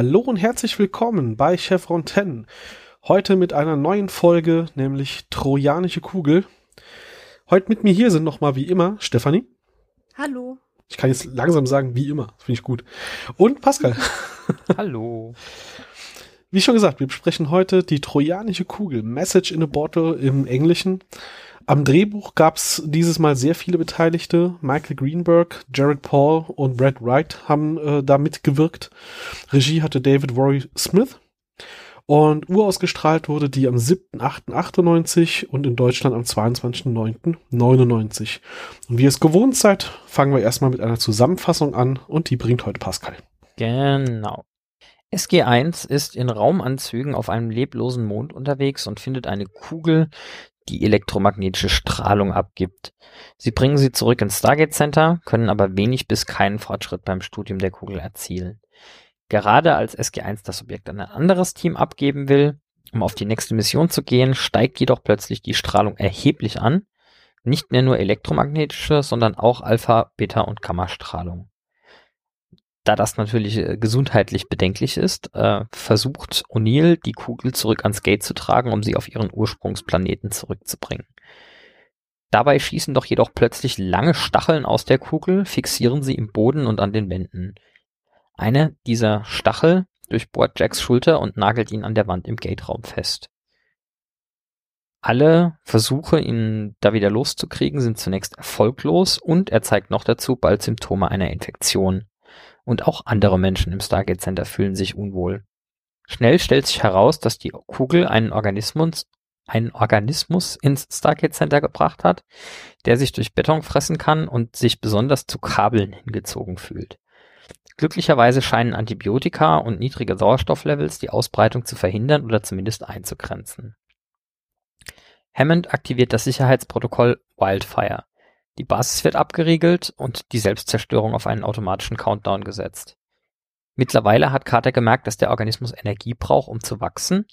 Hallo und herzlich willkommen bei Chevron 10. Heute mit einer neuen Folge, nämlich Trojanische Kugel. Heute mit mir hier sind nochmal wie immer Stefanie. Hallo. Ich kann jetzt langsam sagen, wie immer. Finde ich gut. Und Pascal. Hallo. Wie schon gesagt, wir besprechen heute die Trojanische Kugel, Message in a Bottle im Englischen. Am Drehbuch gab es dieses Mal sehr viele Beteiligte. Michael Greenberg, Jared Paul und Brad Wright haben äh, da mitgewirkt. Regie hatte David Worry Smith. Und urausgestrahlt wurde die am 7.8.98 und in Deutschland am 22.9.99. Und wie ihr es gewohnt seid, fangen wir erstmal mit einer Zusammenfassung an und die bringt heute Pascal. Genau. SG1 ist in Raumanzügen auf einem leblosen Mond unterwegs und findet eine Kugel, die elektromagnetische Strahlung abgibt. Sie bringen sie zurück ins Stargate Center, können aber wenig bis keinen Fortschritt beim Studium der Kugel erzielen. Gerade als SG1 das Objekt an ein anderes Team abgeben will, um auf die nächste Mission zu gehen, steigt jedoch plötzlich die Strahlung erheblich an. Nicht mehr nur elektromagnetische, sondern auch Alpha, Beta und Gammastrahlung. Da das natürlich äh, gesundheitlich bedenklich ist, äh, versucht O'Neill, die Kugel zurück ans Gate zu tragen, um sie auf ihren Ursprungsplaneten zurückzubringen. Dabei schießen doch jedoch plötzlich lange Stacheln aus der Kugel, fixieren sie im Boden und an den Wänden. Eine dieser Stachel durchbohrt Jacks Schulter und nagelt ihn an der Wand im Gate-Raum fest. Alle Versuche, ihn da wieder loszukriegen, sind zunächst erfolglos und er zeigt noch dazu bald Symptome einer Infektion und auch andere Menschen im Stargate Center fühlen sich unwohl. Schnell stellt sich heraus, dass die Kugel einen Organismus, einen Organismus ins Stargate Center gebracht hat, der sich durch Beton fressen kann und sich besonders zu Kabeln hingezogen fühlt. Glücklicherweise scheinen Antibiotika und niedrige Sauerstofflevels die Ausbreitung zu verhindern oder zumindest einzugrenzen. Hammond aktiviert das Sicherheitsprotokoll Wildfire. Die Basis wird abgeriegelt und die Selbstzerstörung auf einen automatischen Countdown gesetzt. Mittlerweile hat Carter gemerkt, dass der Organismus Energie braucht, um zu wachsen,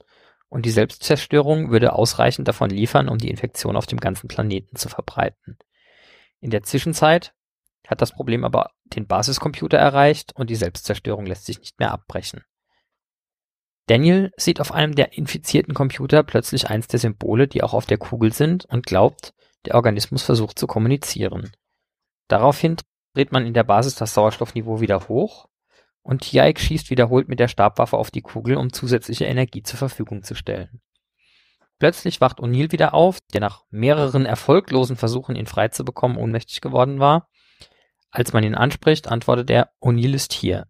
und die Selbstzerstörung würde ausreichend davon liefern, um die Infektion auf dem ganzen Planeten zu verbreiten. In der Zwischenzeit hat das Problem aber den Basiscomputer erreicht und die Selbstzerstörung lässt sich nicht mehr abbrechen. Daniel sieht auf einem der infizierten Computer plötzlich eins der Symbole, die auch auf der Kugel sind, und glaubt, der Organismus versucht zu kommunizieren. Daraufhin dreht man in der Basis das Sauerstoffniveau wieder hoch und Tiaik schießt wiederholt mit der Stabwaffe auf die Kugel, um zusätzliche Energie zur Verfügung zu stellen. Plötzlich wacht O'Neill wieder auf, der nach mehreren erfolglosen Versuchen, ihn frei zu bekommen, ohnmächtig geworden war. Als man ihn anspricht, antwortet er, O'Neill ist hier.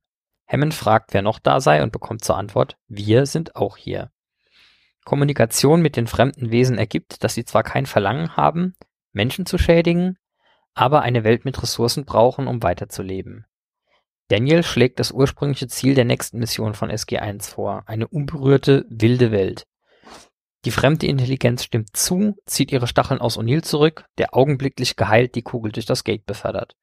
Hammond fragt, wer noch da sei und bekommt zur Antwort, wir sind auch hier. Kommunikation mit den fremden Wesen ergibt, dass sie zwar kein Verlangen haben, Menschen zu schädigen, aber eine Welt mit Ressourcen brauchen, um weiterzuleben. Daniel schlägt das ursprüngliche Ziel der nächsten Mission von SG1 vor, eine unberührte, wilde Welt. Die fremde Intelligenz stimmt zu, zieht ihre Stacheln aus O'Neill zurück, der augenblicklich geheilt die Kugel durch das Gate befördert.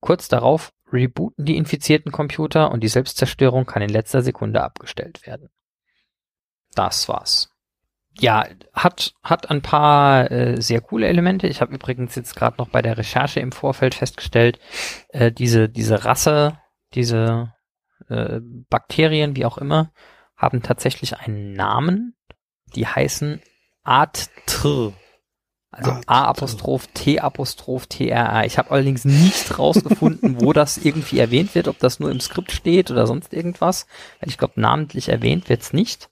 Kurz darauf rebooten die infizierten Computer und die Selbstzerstörung kann in letzter Sekunde abgestellt werden. Das war's. Ja, hat, hat ein paar äh, sehr coole Elemente. Ich habe übrigens jetzt gerade noch bei der Recherche im Vorfeld festgestellt, äh, diese, diese Rasse, diese äh, Bakterien, wie auch immer, haben tatsächlich einen Namen. Die heißen ATR. Also A-Apostroph, T-Apostroph, T-R-A. Ich habe allerdings nicht rausgefunden, wo das irgendwie erwähnt wird, ob das nur im Skript steht oder sonst irgendwas. Ich glaube, namentlich erwähnt wird's nicht.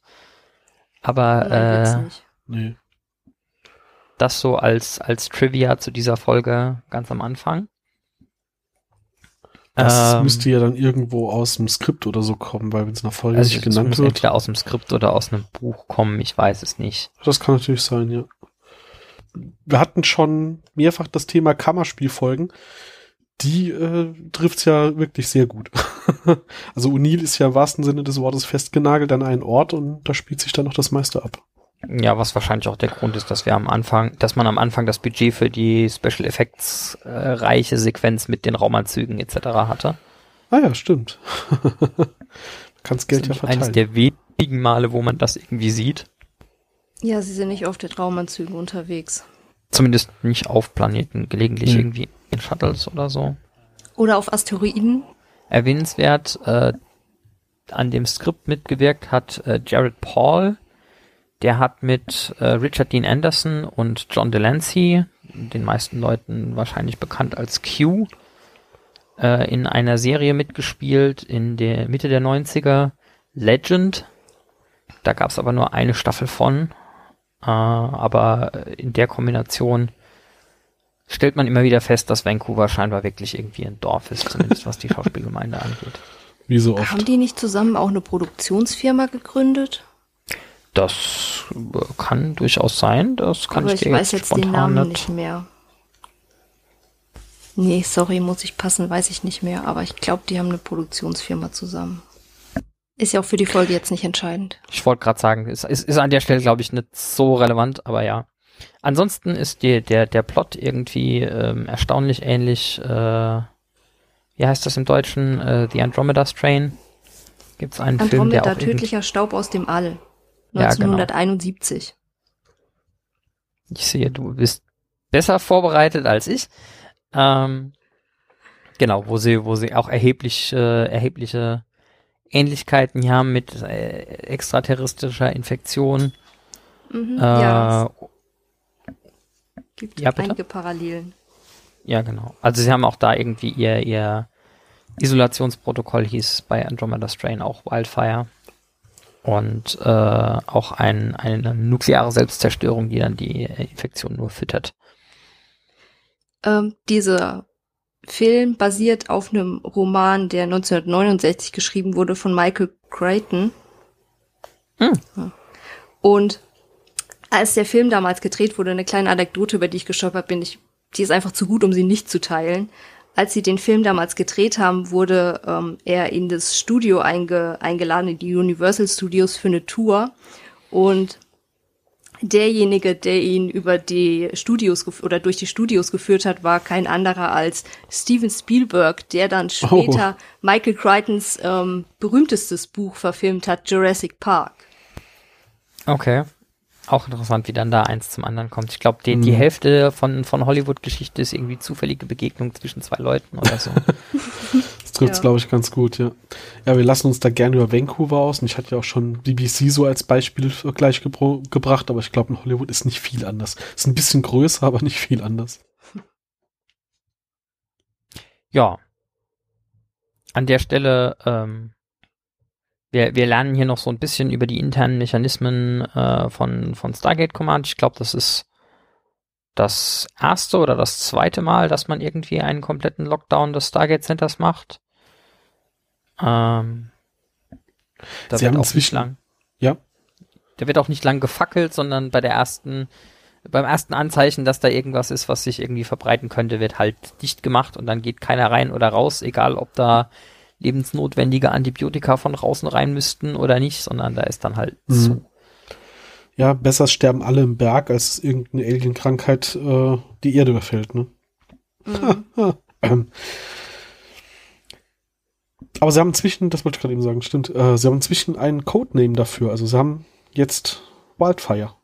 Aber Nein, äh, nee. das so als, als Trivia zu dieser Folge ganz am Anfang. Das ähm, müsste ja dann irgendwo aus dem Skript oder so kommen, weil wenn es nach Folge also nicht genannt muss wird. entweder aus dem Skript oder aus einem Buch kommen, ich weiß es nicht. Das kann natürlich sein, ja. Wir hatten schon mehrfach das Thema Kammerspielfolgen. Die äh, trifft's ja wirklich sehr gut. also O'Neill ist ja im wahrsten Sinne des Wortes festgenagelt an einen Ort und da spielt sich dann noch das meiste ab. Ja, was wahrscheinlich auch der Grund ist, dass wir am Anfang, dass man am Anfang das Budget für die Special Effects äh, reiche Sequenz mit den Raumanzügen etc. hatte. Ah ja, stimmt. Kannst Geld ja verteilen. Eines der wenigen Male, wo man das irgendwie sieht. Ja, sie sind nicht oft in Raumanzügen unterwegs. Zumindest nicht auf Planeten, gelegentlich hm. irgendwie in Shuttles oder so. Oder auf Asteroiden. Erwähnenswert, äh, an dem Skript mitgewirkt hat äh, Jared Paul. Der hat mit äh, Richard Dean Anderson und John Delancey, den meisten Leuten wahrscheinlich bekannt als Q, äh, in einer Serie mitgespielt in der Mitte der 90er, Legend. Da gab es aber nur eine Staffel von. Äh, aber in der Kombination stellt man immer wieder fest, dass Vancouver scheinbar wirklich irgendwie ein Dorf ist, zumindest was die Schauspielgemeinde angeht. Wie so oft. Haben die nicht zusammen auch eine Produktionsfirma gegründet? Das äh, kann durchaus sein. Das kann Aber ich ich dir weiß jetzt jetzt den spontan Namen nicht. nicht mehr. Nee, sorry, muss ich passen, weiß ich nicht mehr. Aber ich glaube, die haben eine Produktionsfirma zusammen. Ist ja auch für die Folge jetzt nicht entscheidend. Ich wollte gerade sagen, ist, ist, ist an der Stelle, glaube ich, nicht so relevant, aber ja. Ansonsten ist die, der, der Plot irgendwie ähm, erstaunlich ähnlich. Äh, wie heißt das im Deutschen? Äh, The Andromeda Strain. Gibt es einen Film, der Andromeda, auch tödlicher Staub aus dem All. Ja, genau. 1971. Ich sehe, du bist besser vorbereitet als ich. Ähm, genau, wo sie, wo sie auch erheblich, äh, erhebliche Ähnlichkeiten hier haben mit äh, extraterrestrischer Infektion. Mhm, Äh, ja, gibt ja, bitte? einige Parallelen. Ja, genau. Also sie haben auch da irgendwie ihr, ihr Isolationsprotokoll hieß bei Andromeda Strain auch Wildfire. Und äh, auch ein, eine nukleare Selbstzerstörung, die dann die äh, Infektion nur füttert. Ähm, dieser Film basiert auf einem Roman, der 1969 geschrieben wurde von Michael Crichton. Hm. Und als der Film damals gedreht wurde, eine kleine Anekdote, über die ich gestolpert bin, ich, die ist einfach zu gut, um sie nicht zu teilen. Als sie den Film damals gedreht haben, wurde ähm, er in das Studio einge, eingeladen, in die Universal Studios für eine Tour. Und derjenige, der ihn über die Studios oder durch die Studios geführt hat, war kein anderer als Steven Spielberg, der dann später Michael Crichtons ähm, berühmtestes Buch verfilmt hat, Jurassic Park. Okay. Auch interessant, wie dann da eins zum anderen kommt. Ich glaube, die, die Mhm. Hälfte von, von Hollywood-Geschichte ist irgendwie zufällige Begegnung zwischen zwei Leuten oder so. Das trifft Ja. glaube ich, ganz gut, ja. Ja, wir lassen uns da gerne über Vancouver aus. Und ich hatte ja auch schon BBC so als Beispiel gleich gebracht, aber ich glaube, in Hollywood ist nicht viel anders. Ist ein bisschen größer, aber nicht viel anders. ja. An der Stelle, ähm, wir, wir lernen hier noch so ein bisschen über die internen Mechanismen äh, von, von Stargate Command. Ich glaube, das ist das erste oder das zweite Mal, dass man irgendwie einen kompletten Lockdown des Stargate Centers macht. Ähm, da Sie wird haben auch nicht lang. Ja. Da wird auch nicht lang gefackelt, sondern bei der ersten, beim ersten Anzeichen, dass da irgendwas ist, was sich irgendwie verbreiten könnte, wird halt dicht gemacht und dann geht keiner rein oder raus, egal ob da lebensnotwendige Antibiotika von draußen rein müssten oder nicht, sondern da ist dann halt Mhm. zu. Ja, besser sterben alle im Berg, als irgendeine Alien-Krankheit äh, die Erde überfällt, ne? Mhm. Aber sie haben inzwischen, das wollte ich gerade eben sagen, stimmt, äh, sie haben inzwischen einen Codename dafür. Also sie haben jetzt Wildfire.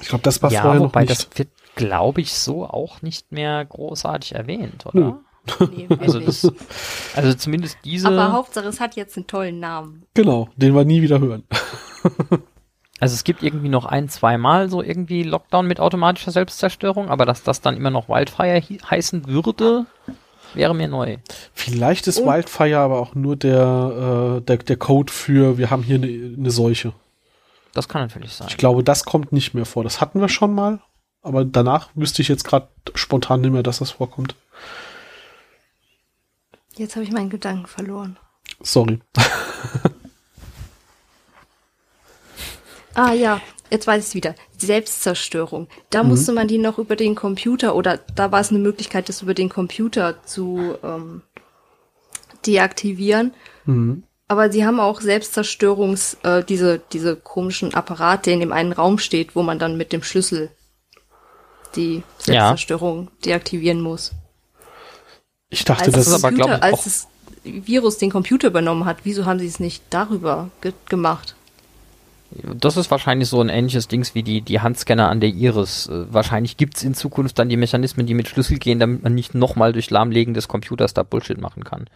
Ich glaube, das war ja, vorher noch wobei nicht. das wird, glaube ich, so auch nicht mehr großartig erwähnt, Nö. Nee, Also, das, also zumindest diese. Aber Hauptsache, es hat jetzt einen tollen Namen. Genau, den wir nie wieder hören. Also es gibt irgendwie noch ein, zweimal so irgendwie Lockdown mit automatischer Selbstzerstörung, aber dass das dann immer noch Wildfire heißen würde, wäre mir neu. Vielleicht ist Und- Wildfire aber auch nur der, äh, der, der Code für, wir haben hier eine eine Seuche. Das kann natürlich sein. Ich glaube, das kommt nicht mehr vor. Das hatten wir schon mal, aber danach wüsste ich jetzt gerade spontan nicht mehr, dass das vorkommt. Jetzt habe ich meinen Gedanken verloren. Sorry. Ah ja, jetzt weiß ich es wieder. Selbstzerstörung. Da Mhm. musste man die noch über den Computer oder da war es eine Möglichkeit, das über den Computer zu ähm, deaktivieren. Mhm. Aber sie haben auch Selbstzerstörungs, äh, diese, diese komischen Apparate, in dem einen Raum steht, wo man dann mit dem Schlüssel die Selbstzerstörung deaktivieren muss. Ich dachte, Als, das ist aber, glaub Computer, ich, als das Virus den Computer übernommen hat, wieso haben sie es nicht darüber ge gemacht? Das ist wahrscheinlich so ein ähnliches Dings wie die, die Handscanner an der Iris. Äh, wahrscheinlich gibt's in Zukunft dann die Mechanismen, die mit Schlüssel gehen, damit man nicht nochmal durch Lahmlegen des Computers da Bullshit machen kann.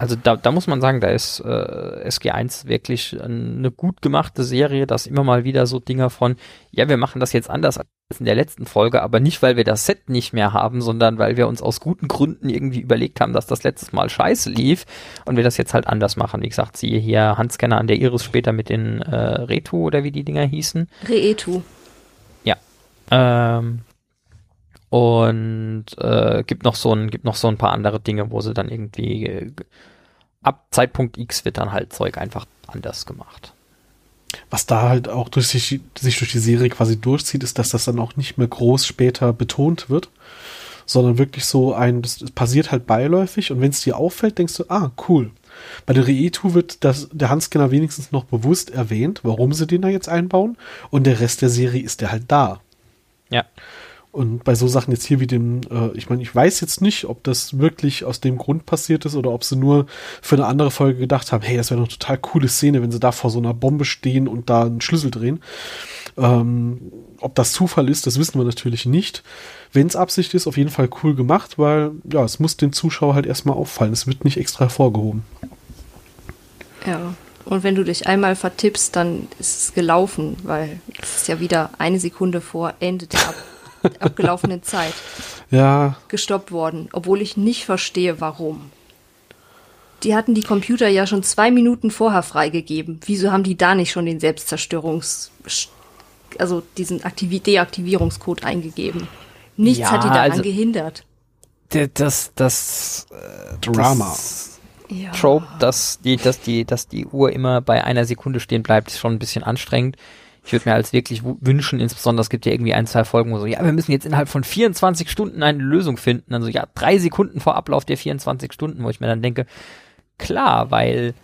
Also da, da muss man sagen, da ist äh, SG1 wirklich eine gut gemachte Serie, dass immer mal wieder so Dinger von, ja, wir machen das jetzt anders als in der letzten Folge, aber nicht, weil wir das Set nicht mehr haben, sondern weil wir uns aus guten Gründen irgendwie überlegt haben, dass das letztes Mal scheiße lief und wir das jetzt halt anders machen. Wie gesagt, siehe hier Handscanner an der Iris später mit den äh, Retu oder wie die Dinger hießen. Reetu. Ja. Ähm, und äh, gibt noch so ein gibt noch so ein paar andere Dinge, wo sie dann irgendwie äh, ab Zeitpunkt X wird dann halt Zeug einfach anders gemacht. Was da halt auch durch sich, sich durch die Serie quasi durchzieht, ist, dass das dann auch nicht mehr groß später betont wird, sondern wirklich so ein, das passiert halt beiläufig und wenn es dir auffällt, denkst du, ah, cool. Bei der Reetu wird das, der Handscanner wenigstens noch bewusst erwähnt, warum sie den da jetzt einbauen und der Rest der Serie ist der halt da. Ja. Und bei so Sachen jetzt hier wie dem, äh, ich meine, ich weiß jetzt nicht, ob das wirklich aus dem Grund passiert ist oder ob sie nur für eine andere Folge gedacht haben, hey, das wäre eine total coole Szene, wenn sie da vor so einer Bombe stehen und da einen Schlüssel drehen. Ähm, ob das Zufall ist, das wissen wir natürlich nicht. Wenn es Absicht ist, auf jeden Fall cool gemacht, weil ja, es muss dem Zuschauer halt erstmal auffallen. Es wird nicht extra hervorgehoben. Ja. Und wenn du dich einmal vertippst, dann ist es gelaufen, weil es ist ja wieder eine Sekunde vor Ende der Ab abgelaufenen Zeit Ja, gestoppt worden, obwohl ich nicht verstehe, warum. Die hatten die Computer ja schon zwei Minuten vorher freigegeben. Wieso haben die da nicht schon den Selbstzerstörungs, also diesen Aktivi Deaktivierungscode eingegeben? Nichts Ja, hat die daran also- gehindert. Das, das, äh, Drama. Das Ja. Trope, dass die, dass die, dass die Uhr immer bei einer Sekunde stehen bleibt, ist schon ein bisschen anstrengend. Ich würde mir als wirklich wünschen, insbesondere es gibt ja irgendwie ein, zwei Folgen, wo so, ja, wir müssen jetzt innerhalb von 24 Stunden eine Lösung finden. Also ja, drei Sekunden vor Ablauf der 24 Stunden, wo ich mir dann denke, klar, weil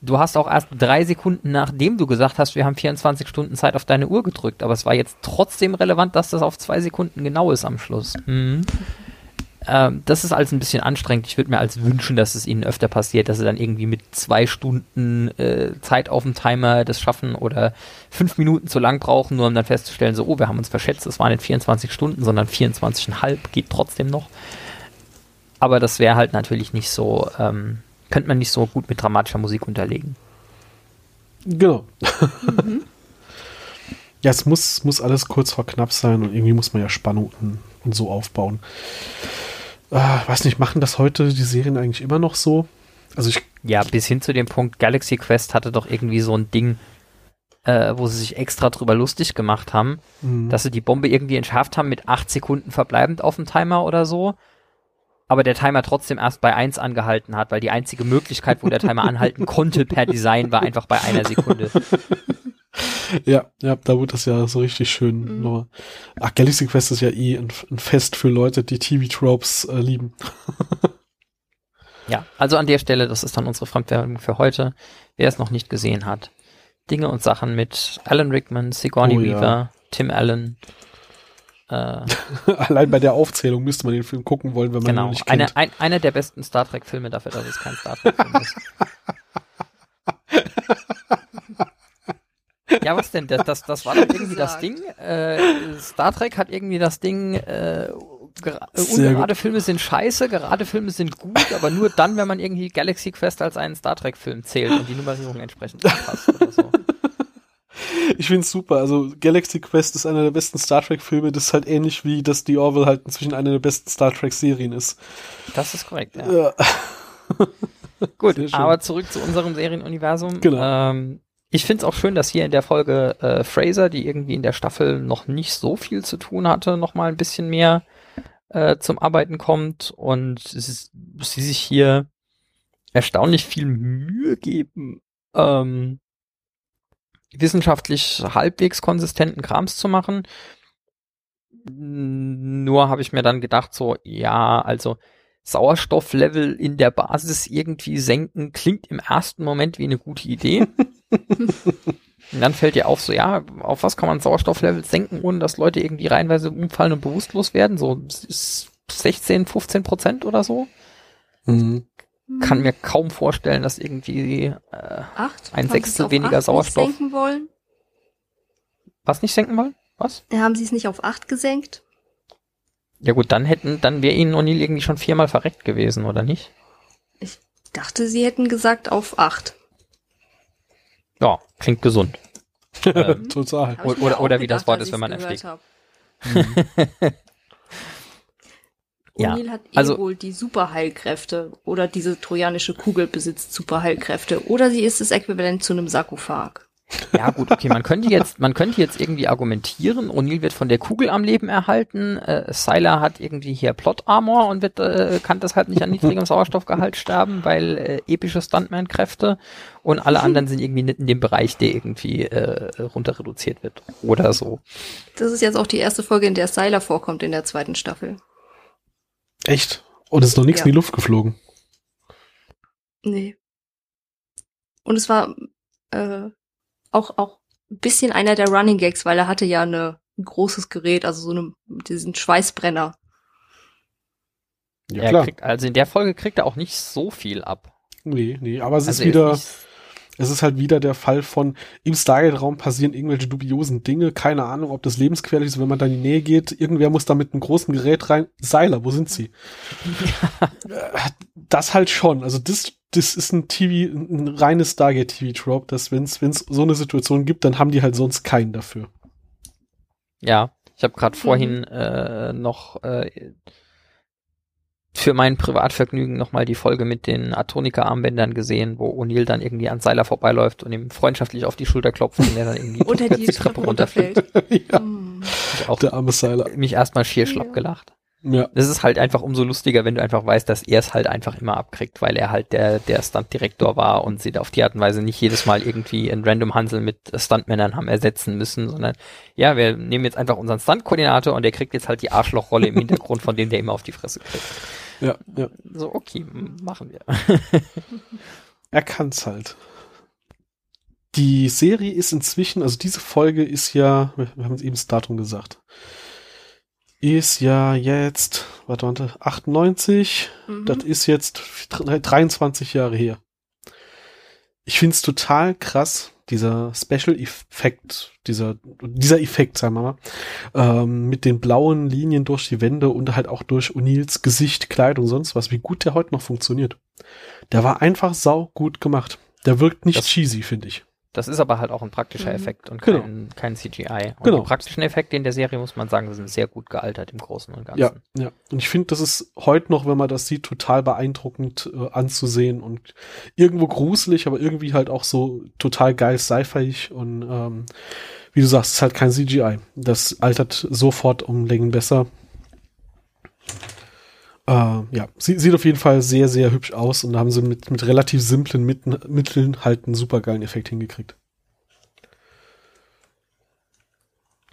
du hast auch erst drei Sekunden nachdem du gesagt hast, wir haben 24 Stunden Zeit auf deine Uhr gedrückt, aber es war jetzt trotzdem relevant, dass das auf zwei Sekunden genau ist am Schluss. Mhm. Ähm, das ist alles ein bisschen anstrengend. Ich würde mir als wünschen, dass es ihnen öfter passiert, dass sie dann irgendwie mit zwei Stunden äh, Zeit auf dem Timer das schaffen oder fünf Minuten zu lang brauchen, nur um dann festzustellen, so, oh, wir haben uns verschätzt, es waren nicht 24 Stunden, sondern 24,5, geht trotzdem noch. Aber das wäre halt natürlich nicht so, ähm, könnte man nicht so gut mit dramatischer Musik unterlegen. Genau. ja, es muss, muss alles kurz vor knapp sein und irgendwie muss man ja Spannung und, und so aufbauen. Äh, weiß nicht, machen das heute die Serien eigentlich immer noch so? Also ich, Ja, bis hin zu dem Punkt, Galaxy Quest hatte doch irgendwie so ein Ding, äh, wo sie sich extra drüber lustig gemacht haben, mh, dass sie die Bombe irgendwie entschärft haben mit acht Sekunden verbleibend auf dem Timer oder so. Aber der Timer trotzdem erst bei eins angehalten hat, weil die einzige Möglichkeit, wo der Timer anhalten konnte per Design, war einfach bei einer Sekunde. ja, ja, da wurde das ja so richtig schön. Mhm. nochmal. Ach, Galaxy Quest ist ja eh ein, ein Fest für Leute, die TV-Tropes äh, lieben. Ja, also an der Stelle, das ist dann unsere Fremdwerbung für heute. Wer es noch nicht gesehen hat. Dinge und Sachen mit Alan Rickman, Sigourney Oh ja. Weaver, Tim Allen. Äh, Allein bei der Aufzählung müsste man den Film gucken wollen, wenn man ihn noch genau, nicht kennt. eine, ein, einer der besten Star Trek-Filme dafür, dass es kein Star Trek-Film ist. Ja, was denn? Das, das, das war doch irgendwie das. Ding. Äh, Star Trek hat irgendwie das Ding, äh, gera- äh, ungerade Filme sind scheiße, gerade Filme sind gut, aber nur dann, wenn man irgendwie Galaxy Quest als einen Star Trek-Film zählt und die Nummerierung entsprechend anpasst oder so. Ich find's super. Also Galaxy Quest ist einer der besten Star Trek Filme. Das ist halt ähnlich wie dass die Orville halt inzwischen eine der besten Star Trek Serien ist. Das ist korrekt, ja. Ja. Gut, aber zurück zu unserem Serienuniversum. Genau. Ähm, ich finde es auch schön, dass hier in der Folge äh, Fraser, die irgendwie in der Staffel noch nicht so viel zu tun hatte, noch mal ein bisschen mehr äh, zum Arbeiten kommt und es ist, sie sich hier erstaunlich viel Mühe geben, ähm, wissenschaftlich halbwegs konsistenten Krams zu machen. Nur habe ich mir dann gedacht, so, ja, also Sauerstofflevel in der Basis irgendwie senken, klingt im ersten Moment wie eine gute Idee. und dann fällt dir auf, so, ja, auf was kann man Sauerstofflevel senken, ohne dass Leute irgendwie reihenweise umfallen und bewusstlos werden? So s- 16, 15 Prozent oder so? Mhm. Kann mir kaum vorstellen, dass irgendwie äh, acht? ein Haben Sechstel weniger acht Sauerstoff. Nicht senken wollen? was nicht senken wollen? Was? Haben Sie es nicht auf acht gesenkt? Ja gut, dann hätten, dann wäre ihnen O'Neill irgendwie schon viermal verreckt gewesen, oder nicht? Ich dachte, sie hätten gesagt auf acht. Ja, klingt gesund. Ähm, Total. Oder- auch oder wie das Wort ist, wenn man erschlägt. Ja, O'Neill hat eh also- wohl die Superheilkräfte oder diese trojanische Kugel besitzt Superheilkräfte oder sie ist das Äquivalent zu einem Sarkophag. Ja, gut, okay, man könnte jetzt, man könnte jetzt irgendwie argumentieren, O'Neill wird von der Kugel am Leben erhalten, äh, Sylar hat irgendwie hier Plot Armor und wird, äh, kann deshalb nicht an niedrigem Sauerstoffgehalt sterben, weil äh, epische Stuntman-Kräfte und alle anderen sind irgendwie nicht in dem Bereich, der irgendwie äh, runter reduziert wird. Oder so. Das ist jetzt auch die erste Folge, in der Sylar vorkommt in der zweiten Staffel. Echt? Und es ist noch nichts Ja. in die Luft geflogen. Nee. Und es war äh, auch auch ein bisschen einer der Running Gags, weil er hatte ja eine, ein großes Gerät, also so eine, diesen Schweißbrenner. Ja, klar. kriegt, also in der Folge kriegt er auch nicht so viel ab. Nee, nee, aber es also ist wieder, es ist halt wieder der Fall von, im Stargate-Raum passieren irgendwelche dubiosen Dinge, keine Ahnung, ob das lebensgefährlich ist, wenn man da in die Nähe geht, irgendwer muss da mit einem großen Gerät rein, Seiler, wo sind sie? Äh, Das halt schon, also das, das ist ein TV, ein reines Stargate-TV-Trope, dass wenn es so eine Situation gibt, dann haben die halt sonst keinen dafür. Ja, ich habe Mhm. gerade vorhin äh, noch äh, für mein Privatvergnügen nochmal die Folge mit den Atonika-Armbändern gesehen, wo O'Neill dann irgendwie an Seiler vorbeiläuft und ihm freundschaftlich auf die Schulter klopft und der dann irgendwie Unter die rückwärts Treppe runterfällt. ja, Hm. Ich auch der arme Seiler. mich erstmal schier schlapp Ja. gelacht. Ja, Das ist halt einfach umso lustiger, wenn du einfach weißt, dass er es halt einfach immer abkriegt, weil er halt der, der Stuntdirektor war und sie auf die Art und Weise nicht jedes Mal irgendwie ein Random Hansel mit Stuntmännern haben ersetzen müssen, sondern ja, wir nehmen jetzt einfach unseren Stunt-Koordinator und der kriegt jetzt halt die Arschlochrolle im Hintergrund, von dem der immer auf die Fresse kriegt. ja, ja. So, okay, machen wir. Er kann's halt. Die Serie ist inzwischen, also diese Folge ist ja, wir wir haben es eben das Datum gesagt, ist ja jetzt, warte, warte, 98, Mhm. das ist jetzt 23 Jahre her. Ich find's total krass, dieser Special Effekt, dieser, dieser Effekt, sagen wir mal, ähm, mit den blauen Linien durch die Wände und halt auch durch O'Neills Gesicht, Kleidung, sonst was, wie gut der heute noch funktioniert. Der war einfach sau gut gemacht. Der wirkt nicht Das- cheesy, finde ich. Das ist aber halt auch ein praktischer Mhm. Effekt und Genau. kein, kein CGI. Und Genau. die praktischen Effekte in der Serie, muss man sagen, sind sehr gut gealtert im Großen und Ganzen. Ja, ja. Und ich finde, das ist heute noch, wenn man das sieht, total beeindruckend äh, anzusehen und irgendwo gruselig, aber irgendwie halt auch so total geil sci-fi und ähm, wie du sagst, es ist halt kein CGI. Das altert sofort um Längen besser. Äh, ja, sie, sieht auf jeden Fall sehr, sehr hübsch aus und da haben sie mit, mit relativ simplen Mitten, Mitteln halt einen super geilen Effekt hingekriegt.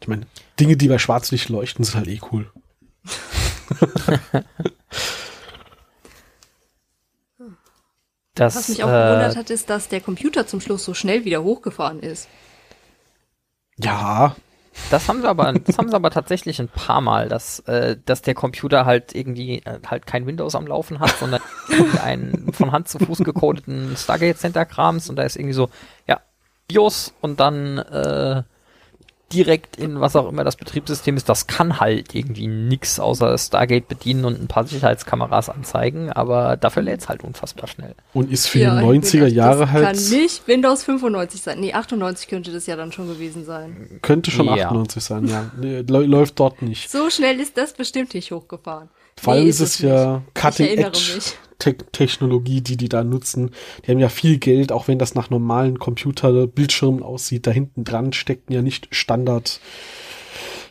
Ich meine, Dinge, die bei Schwarzlicht leuchten, sind halt eh cool. Das, Was mich auch äh, gewundert hat, ist, dass der Computer zum Schluss so schnell wieder hochgefahren ist. Ja, Das haben sie aber, das haben sie aber tatsächlich ein paar Mal, dass, äh, dass der Computer halt irgendwie äh, halt kein Windows am Laufen hat, sondern einen von Hand zu Fuß gecodeten Stargate Center Krams und da ist irgendwie so, ja, BIOS und dann äh, direkt in was auch immer das Betriebssystem ist. Das kann halt irgendwie nix außer Stargate bedienen und ein paar Sicherheitskameras anzeigen, aber dafür lädt's halt unfassbar schnell. und ist für Ja, die ich bin 90er echt- Jahre das halt, Kann nicht Windows 95 sein. Nee, 98 könnte das ja dann schon gewesen sein. könnte schon Ja. 98 sein, ja. Nee, lä- läuft dort nicht. So schnell ist das bestimmt nicht hochgefahren. Vor allem Nee, ist es ja Cutting Ich erinnere Edge mich. Te Technologie, die die da nutzen. Die haben ja viel Geld, auch wenn das nach normalen Computerbildschirmen aussieht. Da hinten dran steckt ja nicht Standard,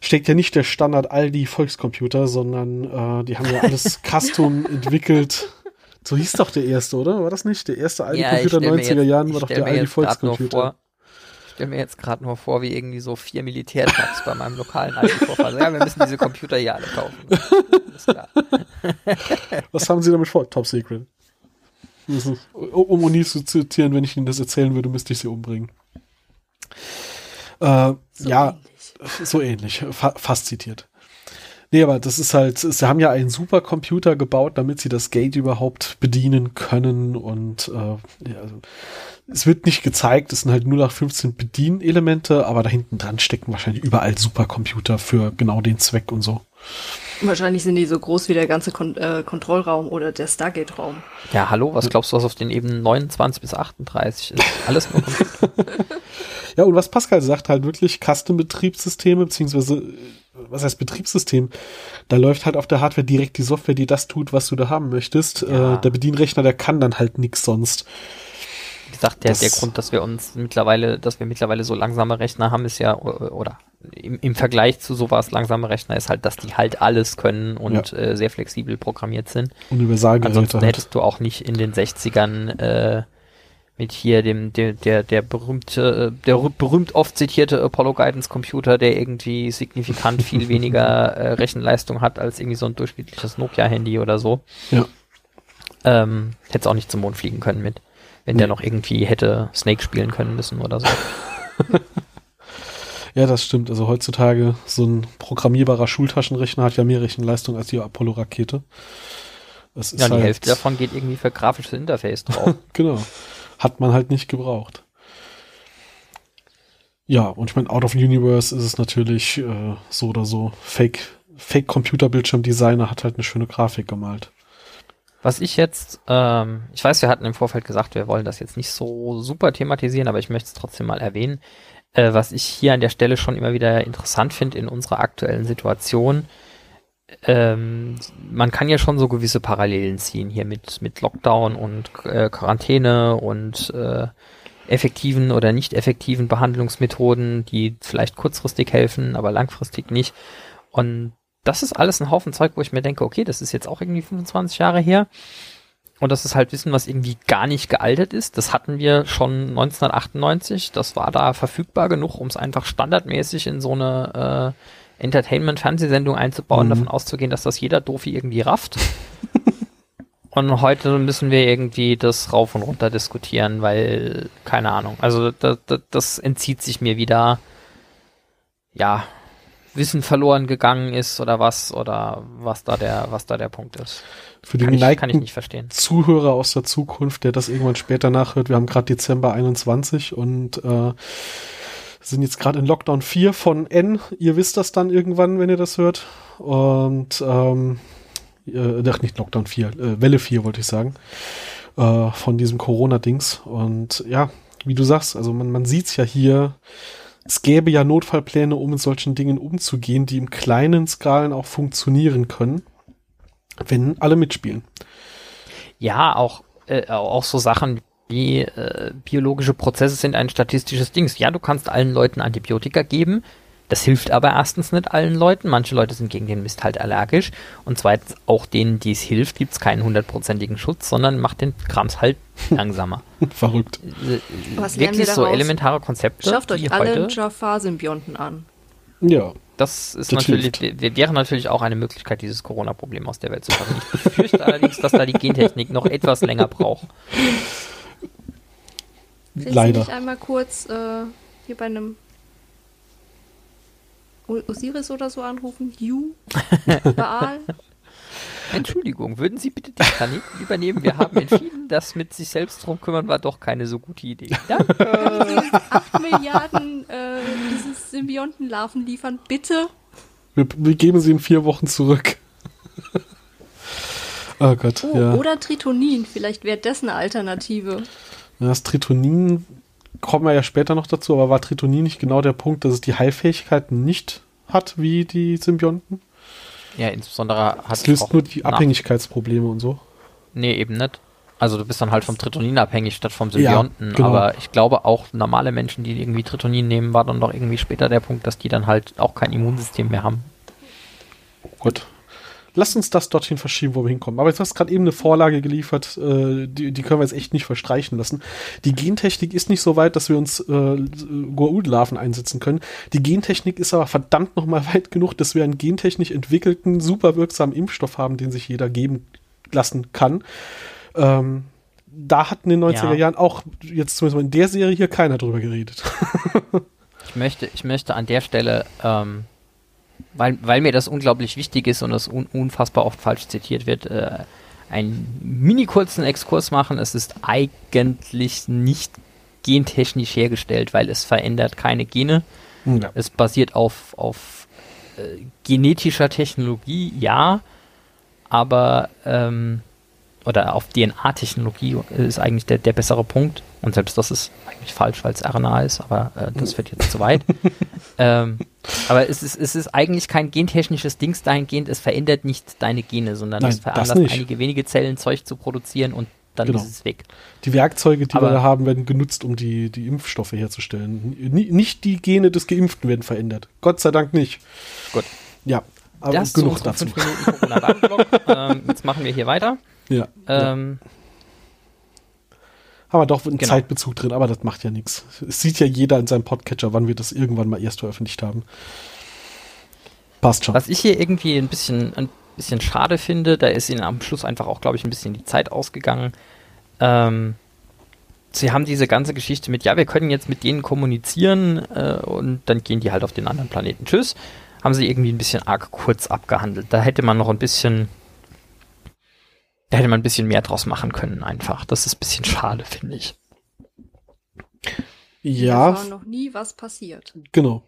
steckt ja nicht der Standard Aldi Volkscomputer, sondern äh, die haben ja alles custom entwickelt. So hieß doch der erste, oder? War das nicht? Der erste Aldi-Computer stell mir 90er jetzt- Jahren war doch der Aldi Volkscomputer. Ich stelle mir jetzt gerade nur vor, wie irgendwie so vier Militärtabs bei meinem lokalen alten Vorfall. Ja, wir müssen diese Computer hier alle kaufen. Alles klar. Was haben Sie damit vor? Top Secret. Um Uni zu zitieren, wenn ich Ihnen das erzählen würde, müsste ich Sie umbringen. Äh, So ja, ähnlich. so ähnlich, fa fast zitiert. Nee, aber das ist halt, sie haben ja einen Supercomputer gebaut, damit sie das Gate überhaupt bedienen können und äh, ja, also, es wird nicht gezeigt, es sind halt nur nach 15 Bedienelemente, aber da hinten dran stecken wahrscheinlich überall Supercomputer für genau den Zweck und so. Wahrscheinlich sind die so groß wie der ganze Kon äh, Kontrollraum oder der Stargate-Raum. Ja, hallo, was glaubst du, was auf den Ebenen 29 bis 38 ist? Alles nur Ja, und was Pascal sagt, halt wirklich Custom-Betriebssysteme, beziehungsweise, was heißt Betriebssystem? Da läuft halt auf der Hardware direkt die Software, die das tut, was du da haben möchtest. Ja. Äh, der Bedienrechner, der kann dann halt nix sonst. Wie gesagt, der, Das- der Grund, dass wir uns mittlerweile, dass wir mittlerweile so langsame Rechner haben, ist ja, oder im, im Vergleich zu sowas langsame Rechner ist halt, dass die halt alles können und äh, sehr flexibel programmiert sind. Universalgeräte Ansonsten halt. hättest du auch nicht in den 60ern äh, mit hier dem, der, der, der berühmte, äh, der rü- berühmt oft zitierte Apollo Guidance Computer, der irgendwie signifikant viel weniger äh, Rechenleistung hat als irgendwie so ein durchschnittliches Nokia-Handy oder so. Ja. Ähm, hättest auch nicht zum Mond fliegen können mit, wenn der Nee. noch irgendwie hätte Snake spielen können müssen oder so. Ja, das stimmt. Also heutzutage so ein programmierbarer Schultaschenrechner hat ja mehr Rechenleistung als die Apollo-Rakete. Ja, die halt, Hälfte davon geht irgendwie für grafisches Interface drauf. Genau. Hat man halt nicht gebraucht. Ja, und ich meine, Out of Universe ist es natürlich äh, so oder so. Fake, Fake Computerbildschirmdesigner hat halt eine schöne Grafik gemalt. Was ich jetzt, ähm, ich weiß, wir hatten im Vorfeld gesagt, wir wollen das jetzt nicht so super thematisieren, aber ich möchte es trotzdem mal erwähnen. Äh, was ich hier an der Stelle schon immer wieder interessant finde in unserer aktuellen Situation, ähm, man kann ja schon so gewisse Parallelen ziehen hier mit, mit Lockdown und äh, Quarantäne und äh, effektiven oder nicht effektiven Behandlungsmethoden, die vielleicht kurzfristig helfen, aber langfristig nicht. Und das ist alles ein Haufen Zeug, wo ich mir denke, okay, das ist jetzt auch irgendwie 25 Jahre her. Und das ist halt Wissen, was irgendwie gar nicht gealtert ist. Das hatten wir schon 1998. Das war da verfügbar genug, um es einfach standardmäßig in so eine äh, Entertainment-Fernsehsendung einzubauen, Mhm. davon auszugehen, dass das jeder Doofi irgendwie rafft. und heute müssen wir irgendwie das rauf und runter diskutieren, weil, keine Ahnung. Also das, das, das entzieht sich mir wieder, ja, Wissen verloren gegangen ist oder was, oder was da der, was da der Punkt ist. Für den Kann ich, kann ich geneigten nicht verstehen. Zuhörer aus der Zukunft, der das irgendwann später nachhört, wir haben gerade Dezember 21 und äh, sind jetzt gerade in Lockdown 4 von N. Ihr wisst das dann irgendwann, wenn ihr das hört. Und ähm, äh, ach, nicht Lockdown 4, äh, Welle 4 wollte ich sagen. Äh, von diesem Corona-Dings. Und ja, wie du sagst, also man, man sieht's ja hier, es gäbe ja Notfallpläne, um mit solchen Dingen umzugehen, die im kleinen Skalen auch funktionieren können, wenn alle mitspielen. Ja, auch, äh, auch so Sachen wie äh, biologische Prozesse sind ein statistisches Ding. Ja, du kannst allen Leuten Antibiotika geben. Das hilft aber erstens nicht allen Leuten. Manche Leute sind gegen den Mist halt allergisch. Und zweitens, auch denen, die es hilft, gibt es keinen hundertprozentigen Schutz, sondern macht den Krams halt langsamer. Verrückt. Äh, Was lernen wir Wirklich so elementare Konzepte. Schafft euch alle heute, Jafar-Symbionten an. Ja. Das ist Das natürlich, wäre natürlich auch eine Möglichkeit, dieses Corona-Problem aus der Welt zu schaffen. Ich befürchte allerdings, dass da die Gentechnik noch etwas länger braucht. Willst Leider. du nicht einmal kurz äh, hier bei einem Osiris oder so anrufen? Ju? Baal? Entschuldigung, würden Sie bitte den Planeten übernehmen? Wir haben entschieden, dass mit sich selbst drum kümmern war doch keine so gute Idee. Danke. Können Sie uns 8 Milliarden äh, dieses Symbiontenlarven liefern? Bitte? Wir, wir geben sie in vier Wochen zurück. oh Gott, Oh, ja. Oder Tritonin, vielleicht wäre das eine Alternative. Das Tritonin kommen wir ja später noch dazu, aber war Tritonin nicht genau der Punkt, dass es die Heilfähigkeiten nicht hat wie die Symbionten? Ja, insbesondere hat Es löst auch nur die Abhängigkeitsprobleme und so. Nee, eben nicht. Also du bist dann halt vom Tritonin abhängig statt vom Ja, Symbionten. genau. Aber ich glaube auch normale Menschen, die irgendwie Tritonin nehmen, war dann doch irgendwie später der Punkt, dass die dann halt auch kein Immunsystem mehr haben. Gut. Lass uns das dorthin verschieben, wo wir hinkommen. Aber jetzt hast du gerade eben eine Vorlage geliefert, äh, die, die können wir jetzt echt nicht verstreichen lassen. Die Gentechnik ist nicht so weit, dass wir uns äh, Goa'uld-Larven einsetzen können. Die Gentechnik ist aber verdammt noch mal weit genug, dass wir einen gentechnisch entwickelten, super wirksamen Impfstoff haben, den sich jeder geben lassen kann. Ähm, da hat in den 90er Ja. Jahren auch jetzt zumindest in der Serie hier keiner drüber geredet. Ich möchte, ich möchte an der Stelle, ähm, weil, weil mir das unglaublich wichtig ist und das un unfassbar oft falsch zitiert wird, äh, einen mini kurzen Exkurs machen. Es ist eigentlich nicht gentechnisch hergestellt, weil es verändert keine Gene. Ja. Es basiert auf, auf äh, genetischer Technologie, ja, aber ähm, oder auf DNA-Technologie ist eigentlich der, der bessere Punkt. Und selbst das ist eigentlich falsch, weil es RNA ist, aber äh, das wird jetzt zu weit. ähm, aber es ist, es ist eigentlich kein gentechnisches Dings dahingehend, es verändert nicht deine Gene, sondern Nein, es veranlasst einige wenige Zellen Zeug zu produzieren und dann genau. ist es weg. Die Werkzeuge, die aber wir da haben, werden genutzt, um die, die Impfstoffe herzustellen. N nicht die Gene des Geimpften werden verändert. Gott sei Dank nicht. Gut. Ja, aber das genug dazu. ähm, jetzt machen wir hier weiter. Ja. Ähm, ja. Haben wir doch einen genau. Zeitbezug drin, aber das macht ja nichts. Es sieht ja jeder in seinem Podcatcher, wann wir das irgendwann mal erst veröffentlicht haben. Passt schon. Was ich hier irgendwie ein bisschen, ein bisschen schade finde, da ist ihnen am Schluss einfach auch, glaube ich, ein bisschen die Zeit ausgegangen. Ähm, sie haben diese ganze Geschichte mit, ja, wir können jetzt mit denen kommunizieren äh, und dann gehen die halt auf den anderen Planeten. Tschüss. Haben sie irgendwie ein bisschen arg kurz abgehandelt. Da hätte man noch ein bisschen da hätte man ein bisschen mehr draus machen können, einfach. Das ist ein bisschen schade, finde ich. Ja. Da war noch nie was passiert. Genau.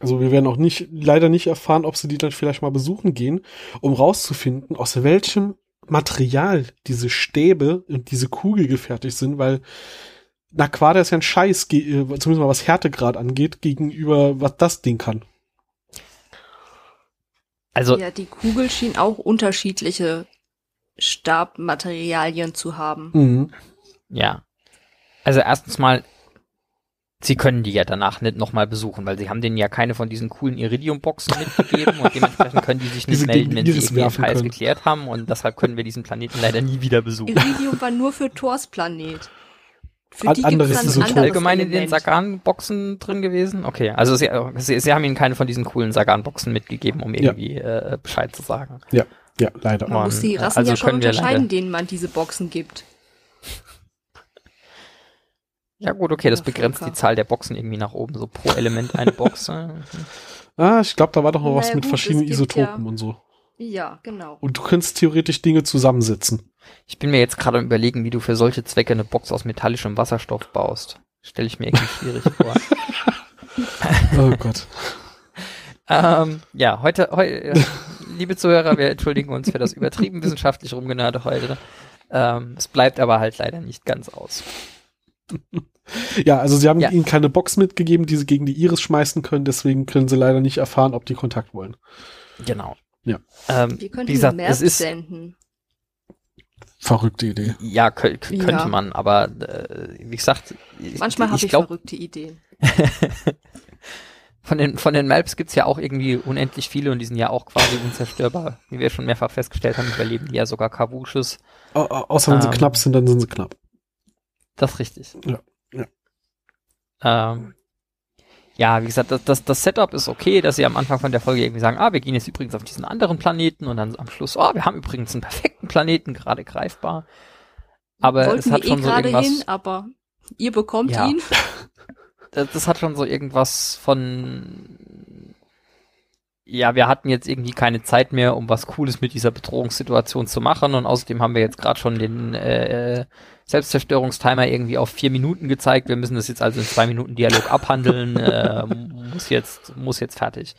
Also wir werden auch nicht, leider nicht erfahren, ob sie die dann vielleicht mal besuchen gehen, um rauszufinden, aus welchem Material diese Stäbe und diese Kugel gefertigt sind, weil Naquada ist ja ein Scheiß, äh, zumindest mal was Härtegrad angeht, gegenüber was das Ding kann. Also ja, die Kugel schien auch unterschiedliche Stabmaterialien zu haben. Mhm. Ja. Also erstens mal, sie können die ja danach nicht nochmal besuchen, weil sie haben denen ja keine von diesen coolen Iridium-Boxen mitgegeben und dementsprechend können die sich nicht melden, wenn sie irgendwie den Preis geklärt haben und deshalb können wir diesen Planeten leider nie wieder besuchen. Iridium war nur für Thors Planet. Für die gibt es so allgemein in den Sagan-Boxen drin gewesen? Okay, also sie, sie, sie, haben ihnen keine von diesen coolen Sagan-Boxen mitgegeben, um irgendwie ja. äh, Bescheid zu sagen. Ja. Ja, leider. Man, muss die Rassen also ja schon unterscheiden, denen man diese Boxen gibt. Ja gut, okay, das begrenzt die Zahl der Boxen irgendwie nach oben, so pro Element eine Box. ah, ich glaube, da war doch noch naja, was mit gut, verschiedenen Isotopen ja, und so. Ja, genau. Und du könntest theoretisch Dinge zusammensetzen. Ich bin mir jetzt gerade überlegen, wie du für solche Zwecke eine Box aus metallischem Wasserstoff baust. Stelle ich mir irgendwie schwierig vor. oh Gott. ähm, ja, heute, heute liebe Zuhörer, wir entschuldigen uns für das übertrieben wissenschaftlich rumgenörde heute. Ähm, es bleibt aber halt leider nicht ganz aus. Ja, also sie haben ja. ihnen keine Box mitgegeben, die sie gegen die Iris schmeißen können, deswegen können sie leider nicht erfahren, ob die Kontakt wollen. Genau. Ja. Ähm, wir könnten wie gesagt, es ist senden. Verrückte Idee. Ja, könnte ja. man, aber äh, wie gesagt, manchmal habe ich, ich glaub, verrückte Ideen. von den, von den Maps gibt's ja auch irgendwie unendlich viele und die sind ja auch quasi unzerstörbar. Wie wir schon mehrfach festgestellt haben, überleben die ja sogar Kavusches. Au außer wenn ähm, sie knapp sind, dann sind sie knapp. Das ist richtig. Ja. Ja, ähm, ja wie gesagt, das, das, das Setup ist okay, dass sie am Anfang von der Folge irgendwie sagen, ah, wir gehen jetzt übrigens auf diesen anderen Planeten und dann am Schluss, oh, wir haben übrigens einen perfekten Planeten gerade greifbar. Aber Wollten es hat schon eh so irgendwas. Hin, aber ihr bekommt ja. ihn. das, hat schon so irgendwas von ja, wir hatten jetzt irgendwie keine Zeit mehr, um was Cooles mit dieser Bedrohungssituation zu machen und außerdem haben wir jetzt gerade schon den äh, Selbstzerstörungstimer irgendwie auf vier Minuten gezeigt. Wir müssen das jetzt also in zwei Minuten Dialog abhandeln. äh, muss jetzt muss jetzt fertig.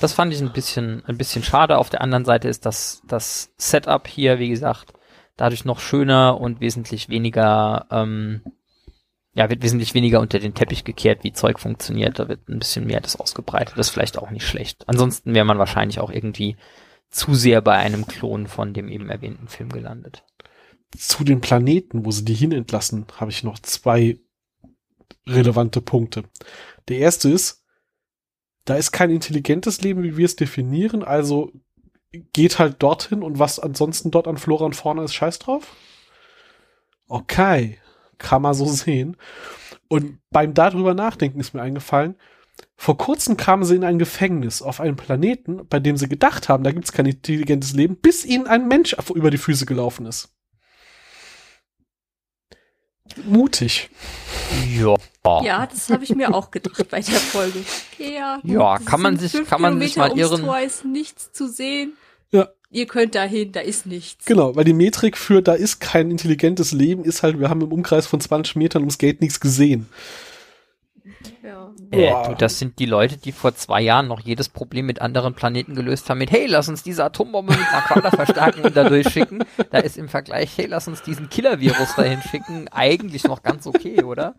Das fand ich ein bisschen ein bisschen schade. Auf der anderen Seite ist das das Setup hier, wie gesagt, dadurch noch schöner und wesentlich weniger ähm, ja, wird wesentlich weniger unter den Teppich gekehrt, wie Zeug funktioniert. Da wird ein bisschen mehr das ausgebreitet. Das ist vielleicht auch nicht schlecht. Ansonsten wäre man wahrscheinlich auch irgendwie zu sehr bei einem Klon von dem eben erwähnten Film gelandet. Zu den Planeten, wo sie die hin entlassen, habe ich noch zwei relevante Punkte. Der erste ist, da ist kein intelligentes Leben, wie wir es definieren, also geht halt dorthin und was ansonsten dort an Flora und Fauna ist, scheiß drauf? Okay, kann man so sehen. Und beim darüber nachdenken ist mir eingefallen, vor kurzem kamen sie in ein Gefängnis auf einem Planeten, bei dem sie gedacht haben, da gibt es kein intelligentes Leben, bis ihnen ein Mensch über die Füße gelaufen ist. Mutig. Ja. Ja, das habe ich mir auch gedacht bei der Folge. Ja, ja kann man sich, kann man sich mal irren. Tor ist nichts zu sehen. Ihr könnt dahin, da ist nichts. Genau, weil die Metrik für da ist kein intelligentes Leben ist halt, wir haben im Umkreis von 20 Metern ums Gate nichts gesehen. Ja. Äh, du, das sind die Leute, die vor zwei Jahren noch jedes Problem mit anderen Planeten gelöst haben mit, hey, lass uns diese Atombombe mit Quader verstärken und dadurch schicken. Da ist im Vergleich, hey, lass uns diesen Killer-Virus dahin schicken, eigentlich noch ganz okay, oder?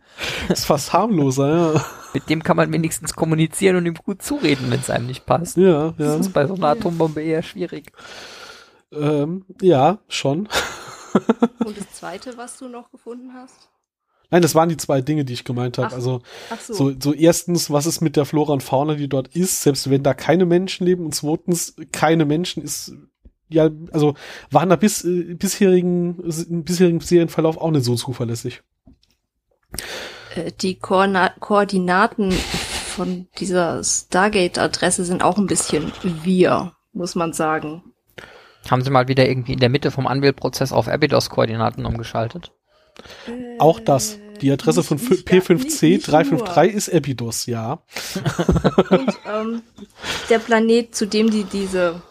ist fast harmloser, ja. Mit dem kann man wenigstens kommunizieren und ihm gut zureden, wenn es einem nicht passt. Ja, Das ja. ist bei so einer Atombombe eher schwierig. Ähm, ja, schon. Und das zweite, was du noch gefunden hast? Nein, das waren die zwei Dinge, die ich gemeint habe. Also Ach so. so, so erstens, was ist mit der Flora und Fauna, die dort ist, selbst wenn da keine Menschen leben. Und zweitens, keine Menschen ist ja, also waren da bis äh, bisherigen im bisherigen Serienverlauf auch nicht so zuverlässig. Äh, Die Koordina Koordinaten von dieser Stargate-Adresse sind auch ein bisschen wir, muss man sagen. Haben sie mal wieder irgendwie in der Mitte vom Anwählprozess auf Abydos-Koordinaten umgeschaltet? Auch das. Die Adresse nicht- von F- nicht- P5C nicht- nicht 353 ist Abydos, ja. Und ähm, der Planet, zu dem die diese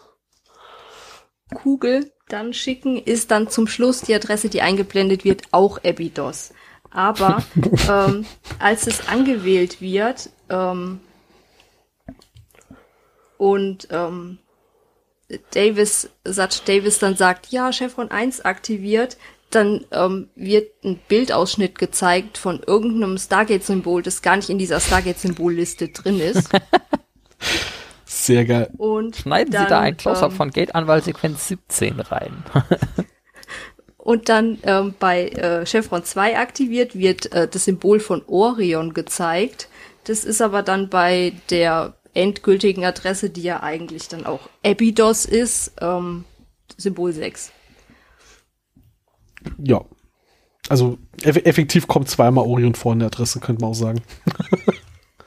Kugel dann schicken, ist dann zum Schluss die Adresse, die eingeblendet wird, auch Abydos. Aber ähm, als es angewählt wird ähm, und ähm, Davis, Satch Davis dann sagt, ja, Chevron 1 aktiviert, dann ähm, wird ein Bildausschnitt gezeigt von irgendeinem Stargate-Symbol, das gar nicht in dieser Stargate-Symbolliste drin ist. Sehr geil. Und Schneiden dann, Sie da ein Close-Up ähm, von Gate-Anwahl-Sequenz 17 rein. Und dann ähm, bei äh, Chevron 2 aktiviert wird äh, das Symbol von Orion gezeigt. Das ist aber dann bei der endgültigen Adresse, die ja eigentlich dann auch Abydos ist, ähm, Symbol 6. Ja. Also eff effektiv kommt zweimal Orion vor in der Adresse, könnte man auch sagen.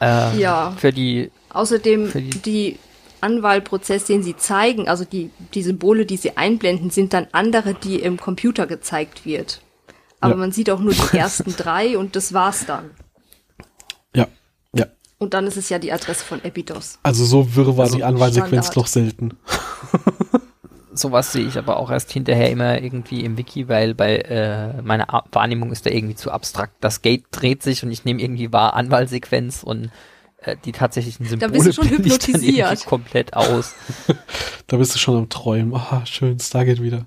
Ähm, Ja. Für die, Außerdem Für die- die Anwahlprozess, den sie zeigen, also die, die Symbole, die sie einblenden, sind dann andere, die im Computer gezeigt wird. Aber Ja. man sieht auch nur die ersten drei und das war's dann. Ja. Ja. Und dann ist es ja die Adresse von Abydos. Also so wirr war Also die Anwahlsequenz Standard. noch selten. sowas sehe ich aber auch erst hinterher immer irgendwie im Wiki, weil bei äh, meiner A- Wahrnehmung ist da irgendwie zu abstrakt. Das Gate dreht sich und ich nehme irgendwie wahr Anwahlsequenz und äh, die tatsächlichen Symbole bist du schon blende ich dann hypnotisiert. komplett aus. Da bist du schon am Träumen. Ah, schön, Stargate wieder.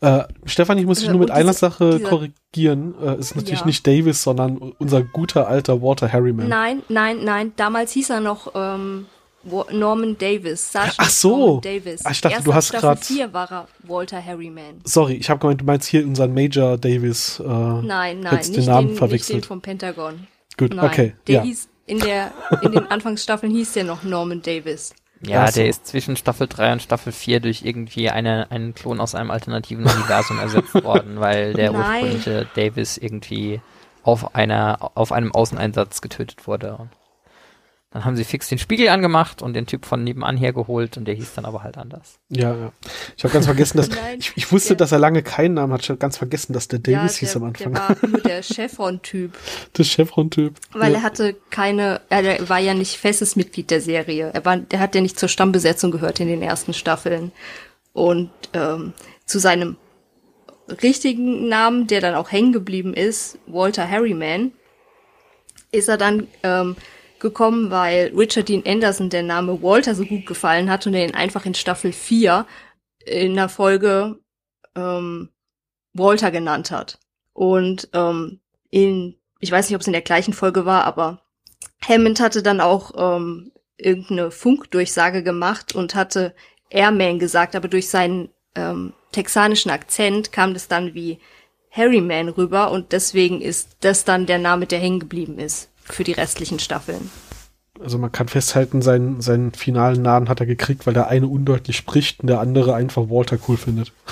Äh, Stefan, ich muss dich Äh, nur mit und einer diese- Sache diese- korrigieren. Äh, es ist natürlich Ja. nicht Davis, sondern unser guter alter Walter Harriman. Nein, nein, nein. Damals hieß er noch ähm, Norman Davis. Sergeant Ach so. Norman Davis. Ah, ich dachte, Erst du hast Staffel grad- 4 war er Walter Harriman. Sorry, ich habe gemeint, du meinst hier unseren Major Davis. Äh, Nein, nein, nicht den Namen den, nicht verwechselt. den vom Pentagon. Gut, Nein, okay. der ja. hieß in der in den Anfangsstaffeln hieß der noch Norman Davis. Ja, Ach so. der ist zwischen Staffel 3 und Staffel 4 durch irgendwie eine, einen Klon aus einem alternativen Universum ersetzt worden, weil der Nein. ursprüngliche Davis irgendwie auf einer, auf einem Außeneinsatz getötet wurde. Dann haben sie fix den Spiegel angemacht und den Typ von nebenan hergeholt und der hieß dann aber halt anders. Ja, ja. Ich habe ganz vergessen, dass Nein, ich, ich wusste, der- dass er lange keinen Namen hat. Ich habe ganz vergessen, dass der Davis ja, hieß der, am Anfang. Der war nur der Chevron-Typ, der Chevron-Typ. weil ja. er hatte keine, er war ja nicht festes Mitglied der Serie. Er war, der hat ja nicht zur Stammbesetzung gehört in den ersten Staffeln. Und ähm, zu seinem richtigen Namen, der dann auch hängen geblieben ist, Walter Harriman, ist er dann ähm, gekommen, weil Richard Dean Anderson der Name Walter so gut gefallen hat und er ihn einfach in Staffel 4 in der Folge ähm, Walter genannt hat. Und ähm, in, ich weiß nicht, ob es in der gleichen Folge war, aber Hammond hatte dann auch ähm, irgendeine Funkdurchsage gemacht und hatte Airman gesagt, aber durch seinen ähm, texanischen Akzent kam das dann wie Harryman rüber und deswegen ist das dann der Name, der hängen geblieben ist für die restlichen Staffeln. Also man kann festhalten, seinen, seinen finalen Namen hat er gekriegt, weil der eine undeutlich spricht und der andere einfach Walter cool findet.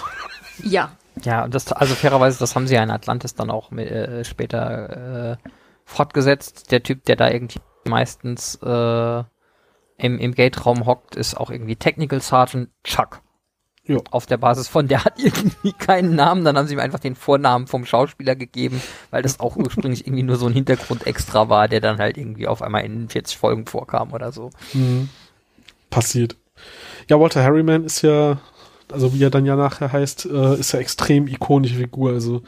Ja, Ja, und das, also fairerweise, das haben sie ja in Atlantis dann auch mit, äh, später äh, fortgesetzt. Der Typ, der da irgendwie meistens äh, im, im Gate-Raum hockt, ist auch irgendwie Technical Sergeant Chuck. Ja. Auf der Basis von, der hat irgendwie keinen Namen, dann haben sie ihm einfach den Vornamen vom Schauspieler gegeben, weil das auch ursprünglich irgendwie nur so ein Hintergrund extra war, der dann halt irgendwie auf einmal in 40 Folgen vorkam oder so. Mhm. Passiert. Ja, Walter Harriman ist ja, also wie er dann ja nachher heißt, äh, ist ja extrem ikonische Figur. Also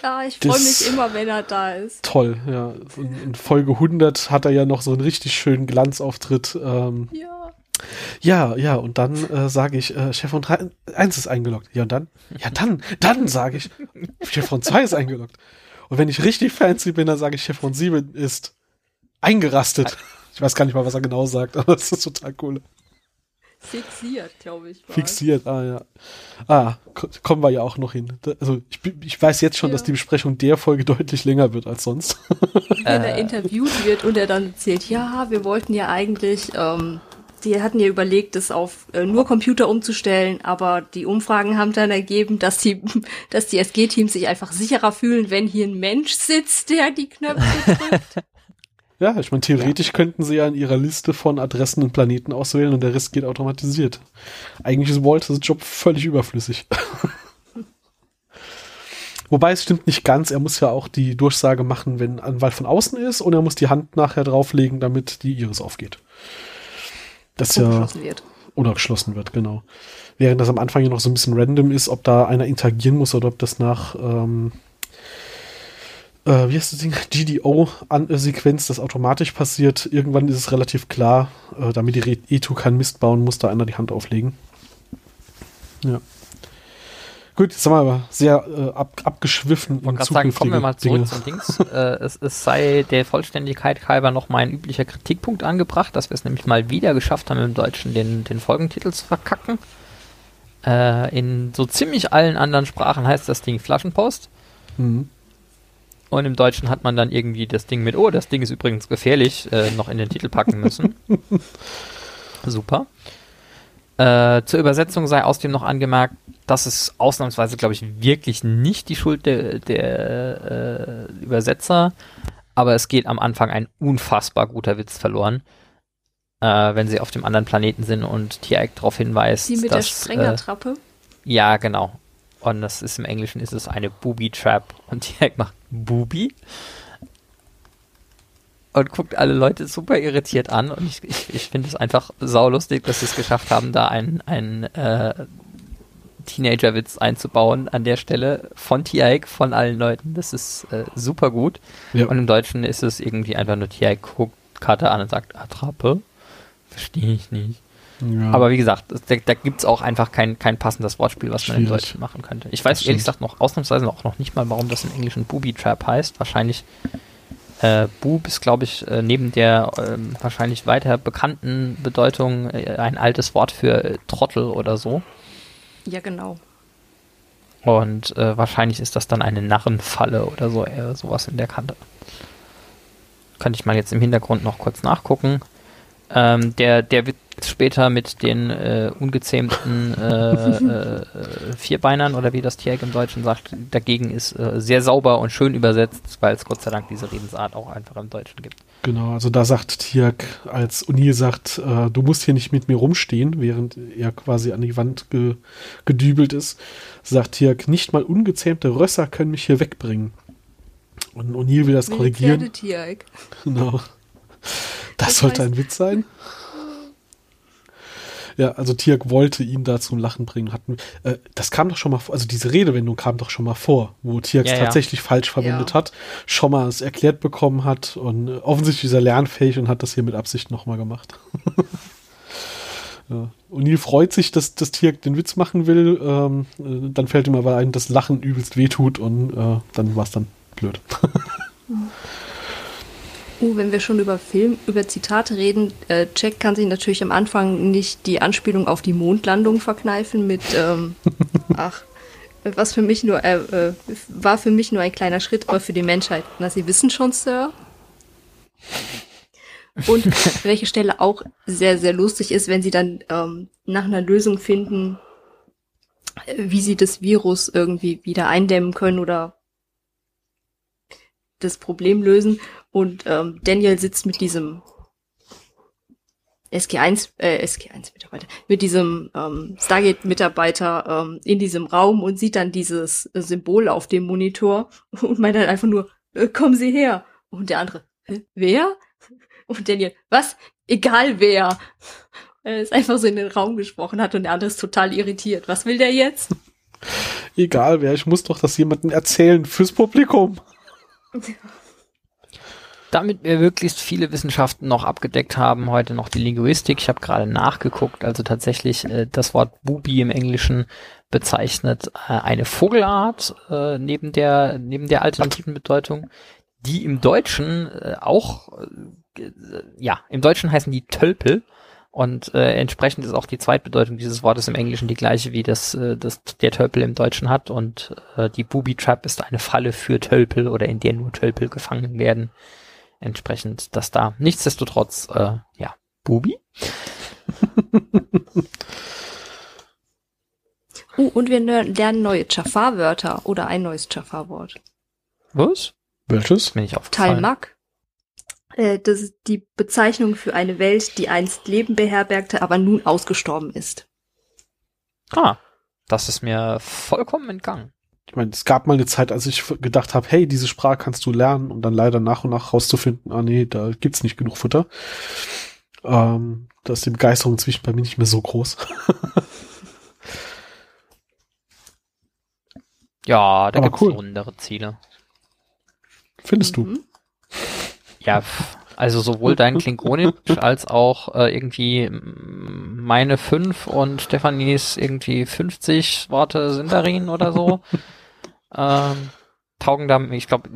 klar, ich freue mich immer, wenn er da ist. Toll, ja. In, in, Folge 100 hat er ja noch so einen richtig schönen Glanzauftritt. Ähm, ja. Ja, ja, und dann äh, sage ich, äh, Chef von 1 ist eingeloggt. Ja, und dann? Ja, dann, dann sage ich, Chef von 2 ist eingeloggt. Und wenn ich richtig fancy bin, dann sage ich, Chef von 7 ist eingerastet. Ich weiß gar nicht mal, was er genau sagt, aber das ist total cool. Fixiert, glaube ich. War's. Fixiert, ah ja. Ah, kommen wir ja auch noch hin. Also ich, ich weiß jetzt schon, ja. dass die Besprechung der Folge deutlich länger wird als sonst. Wenn er interviewt wird und er dann erzählt, ja, wir wollten ja eigentlich, ähm, die hatten ja überlegt, das auf äh, nur Computer umzustellen, aber die Umfragen haben dann ergeben, dass die, dass die SG-Teams sich einfach sicherer fühlen, wenn hier ein Mensch sitzt, der die Knöpfe drückt. Ja, ich meine, theoretisch ja. könnten sie ja in ihrer Liste von Adressen und Planeten auswählen und der Rest geht automatisiert. Eigentlich ist Walters Job völlig überflüssig. Wobei es stimmt nicht ganz, er muss ja auch die Durchsage machen, wenn ein Wald von außen ist und er muss die Hand nachher drauflegen, damit die Iris aufgeht. Das oder ja geschlossen wird. Oder geschlossen wird, genau. Während das am Anfang ja noch so ein bisschen random ist, ob da einer interagieren muss oder ob das nach ähm, äh, wie heißt das Ding, GDO-Sequenz, das automatisch passiert. Irgendwann ist es relativ klar, äh, damit die E2 keinen Mist bauen, muss da einer die Hand auflegen. Ja. Gut, jetzt haben wir aber sehr äh, ab, abgeschwiffen. Ich wollte sagen, kommen wir mal zurück Dinge. zum Dings. äh, es, es, sei der Vollständigkeit halber noch mein üblicher Kritikpunkt angebracht, dass wir es nämlich mal wieder geschafft haben, im Deutschen den, den Folgentitel zu verkacken. Äh, in so ziemlich allen anderen Sprachen heißt das Ding Flaschenpost. Mhm. Und im Deutschen hat man dann irgendwie das Ding mit, oh, das Ding ist übrigens gefährlich, äh, noch in den Titel packen müssen. Super. Äh, zur Übersetzung sei außerdem noch angemerkt, das ist ausnahmsweise, glaube ich, wirklich nicht die Schuld der, der äh, Übersetzer, aber es geht am Anfang ein unfassbar guter Witz verloren, äh, wenn sie auf dem anderen Planeten sind und Tiereck darauf hinweist, Die mit dass, der Sprengertrappe? Äh, ja, genau. Und das ist im Englischen ist es eine Booby Trap und Tiereck macht Booby und guckt alle Leute super irritiert an und ich, ich, ich finde es einfach saulustig, dass sie es geschafft haben, da einen, einen äh, Teenager-Witz einzubauen an der Stelle von Tiaik, von allen Leuten. Das ist äh, super gut. Ja. Und im Deutschen ist es irgendwie einfach nur Tiaik guckt Karte an und sagt, Attrappe? Verstehe ich nicht. Ja. Aber wie gesagt, da, da gibt es auch einfach kein, kein passendes Wortspiel, was man im Deutschen machen könnte. Ich weiß ehrlich gesagt noch ausnahmsweise auch noch nicht mal, warum das im Englischen Booby Trap heißt. Wahrscheinlich äh, Boob ist, glaube ich, äh, neben der äh, wahrscheinlich weiter bekannten Bedeutung äh, ein altes Wort für äh, Trottel oder so. Ja, genau. Und äh, wahrscheinlich ist das dann eine Narrenfalle oder so, sowas in der Kante. Könnte ich mal jetzt im Hintergrund noch kurz nachgucken. Ähm, der, der wird später mit den äh, ungezähmten äh, äh, Vierbeinern oder wie das Tierek im Deutschen sagt, dagegen ist äh, sehr sauber und schön übersetzt, weil es Gott sei Dank diese Redensart auch einfach im Deutschen gibt. Genau, also da sagt Tierk, als O'Neill sagt, äh, du musst hier nicht mit mir rumstehen, während er quasi an die Wand ge gedübelt ist, sagt Tierk, nicht mal ungezähmte Rösser können mich hier wegbringen. Und O'Neill will das Wie korrigieren. Genau. Das, das sollte heißt, ein Witz sein. Ja, also Tiak wollte ihn da zum Lachen bringen. Hatten, äh, das kam doch schon mal vor, also diese Redewendung kam doch schon mal vor, wo Tiak ja, tatsächlich ja. falsch verwendet ja. hat, schon mal es erklärt bekommen hat und äh, offensichtlich ist er lernfähig und hat das hier mit Absicht nochmal gemacht. ja. O'Neill freut sich, dass das Tiak den Witz machen will, ähm, äh, dann fällt ihm aber ein, dass Lachen übelst wehtut und äh, dann war es dann blöd. Uh, wenn wir schon über Film, über Zitate reden, äh, Jack kann sich natürlich am Anfang nicht die Anspielung auf die Mondlandung verkneifen mit, ähm, ach, was für mich nur, äh, äh, war für mich nur ein kleiner Schritt, aber für die Menschheit. Na, Sie wissen schon, Sir. Und welche Stelle auch sehr, sehr lustig ist, wenn sie dann ähm, nach einer Lösung finden, äh, wie sie das Virus irgendwie wieder eindämmen können oder das Problem lösen. Und ähm, Daniel sitzt mit diesem SG1, äh, SG1-Mitarbeiter, mit diesem ähm, Stargate-Mitarbeiter ähm, in diesem Raum und sieht dann dieses äh, Symbol auf dem Monitor und meint dann einfach nur, äh, kommen Sie her. Und der andere, wer? Und Daniel, was? Egal wer. Er ist einfach so in den Raum gesprochen hat und der andere ist total irritiert. Was will der jetzt? Egal wer, ich muss doch das jemandem erzählen fürs Publikum. Damit wir möglichst viele Wissenschaften noch abgedeckt haben, heute noch die Linguistik. Ich habe gerade nachgeguckt, also tatsächlich äh, das Wort Bubi im Englischen bezeichnet äh, eine Vogelart äh, neben der neben der alternativen Bedeutung, die im Deutschen äh, auch äh, ja im Deutschen heißen die Tölpel. Und äh, entsprechend ist auch die Zweitbedeutung dieses Wortes im Englischen die gleiche wie das, äh, das der Tölpel im Deutschen hat. Und äh, die Booby Trap ist eine Falle für Tölpel oder in der nur Tölpel gefangen werden entsprechend das da. Nichtsdestotrotz, äh, ja, Bubi. uh, und wir lernen neue Jafar-Wörter oder ein neues Jafar-Wort. Was? Welches? Bin ich aufgefallen. Talmak. Äh, das ist die Bezeichnung für eine Welt, die einst Leben beherbergte, aber nun ausgestorben ist. Ah, das ist mir vollkommen entgangen ich meine, es gab mal eine Zeit, als ich gedacht habe, hey, diese Sprache kannst du lernen, um dann leider nach und nach rauszufinden, ah nee, da gibt's nicht genug Futter. Ähm, da ist die Begeisterung inzwischen bei mir nicht mehr so groß. ja, da gibt es cool. rundere Ziele. Findest mhm. du? Ja, also sowohl dein Klingonisch als auch äh, irgendwie meine fünf und Stefanis irgendwie 50 Worte Sindarin oder so. ähm, taugen da, ich glaube,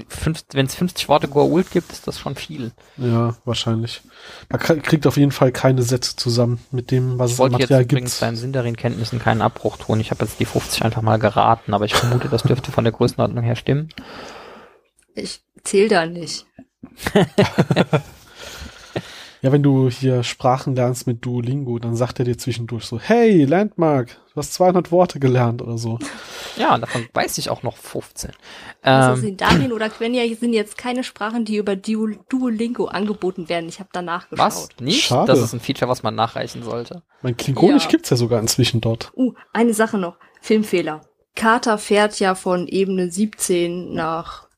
wenn es 50 Worte Goa'uld gibt, ist das schon viel. Ja, wahrscheinlich. Man kriegt auf jeden Fall keine Sätze zusammen mit dem, was ich es an Material jetzt übrigens beim Sindarin-Kenntnissen keinen Abbruch tun. Ich habe jetzt die 50 einfach mal geraten, aber ich vermute, das dürfte von der Größenordnung her stimmen. Ich zähle da nicht. Ja, wenn du hier Sprachen lernst mit Duolingo, dann sagt er dir zwischendurch so, hey, Landmark, du hast 200 Worte gelernt oder so. Ja, und davon weiß ich auch noch 15. Also ähm, Sindarin oder Quenya sind jetzt keine Sprachen, die über Duolingo angeboten werden. Ich habe danach geschaut. Was? Nicht? Schade. Das ist ein Feature, was man nachreichen sollte. Mein Klingonisch ja. gibt's ja sogar inzwischen dort. Uh, eine Sache noch. Filmfehler. Carter fährt ja von Ebene 17 nach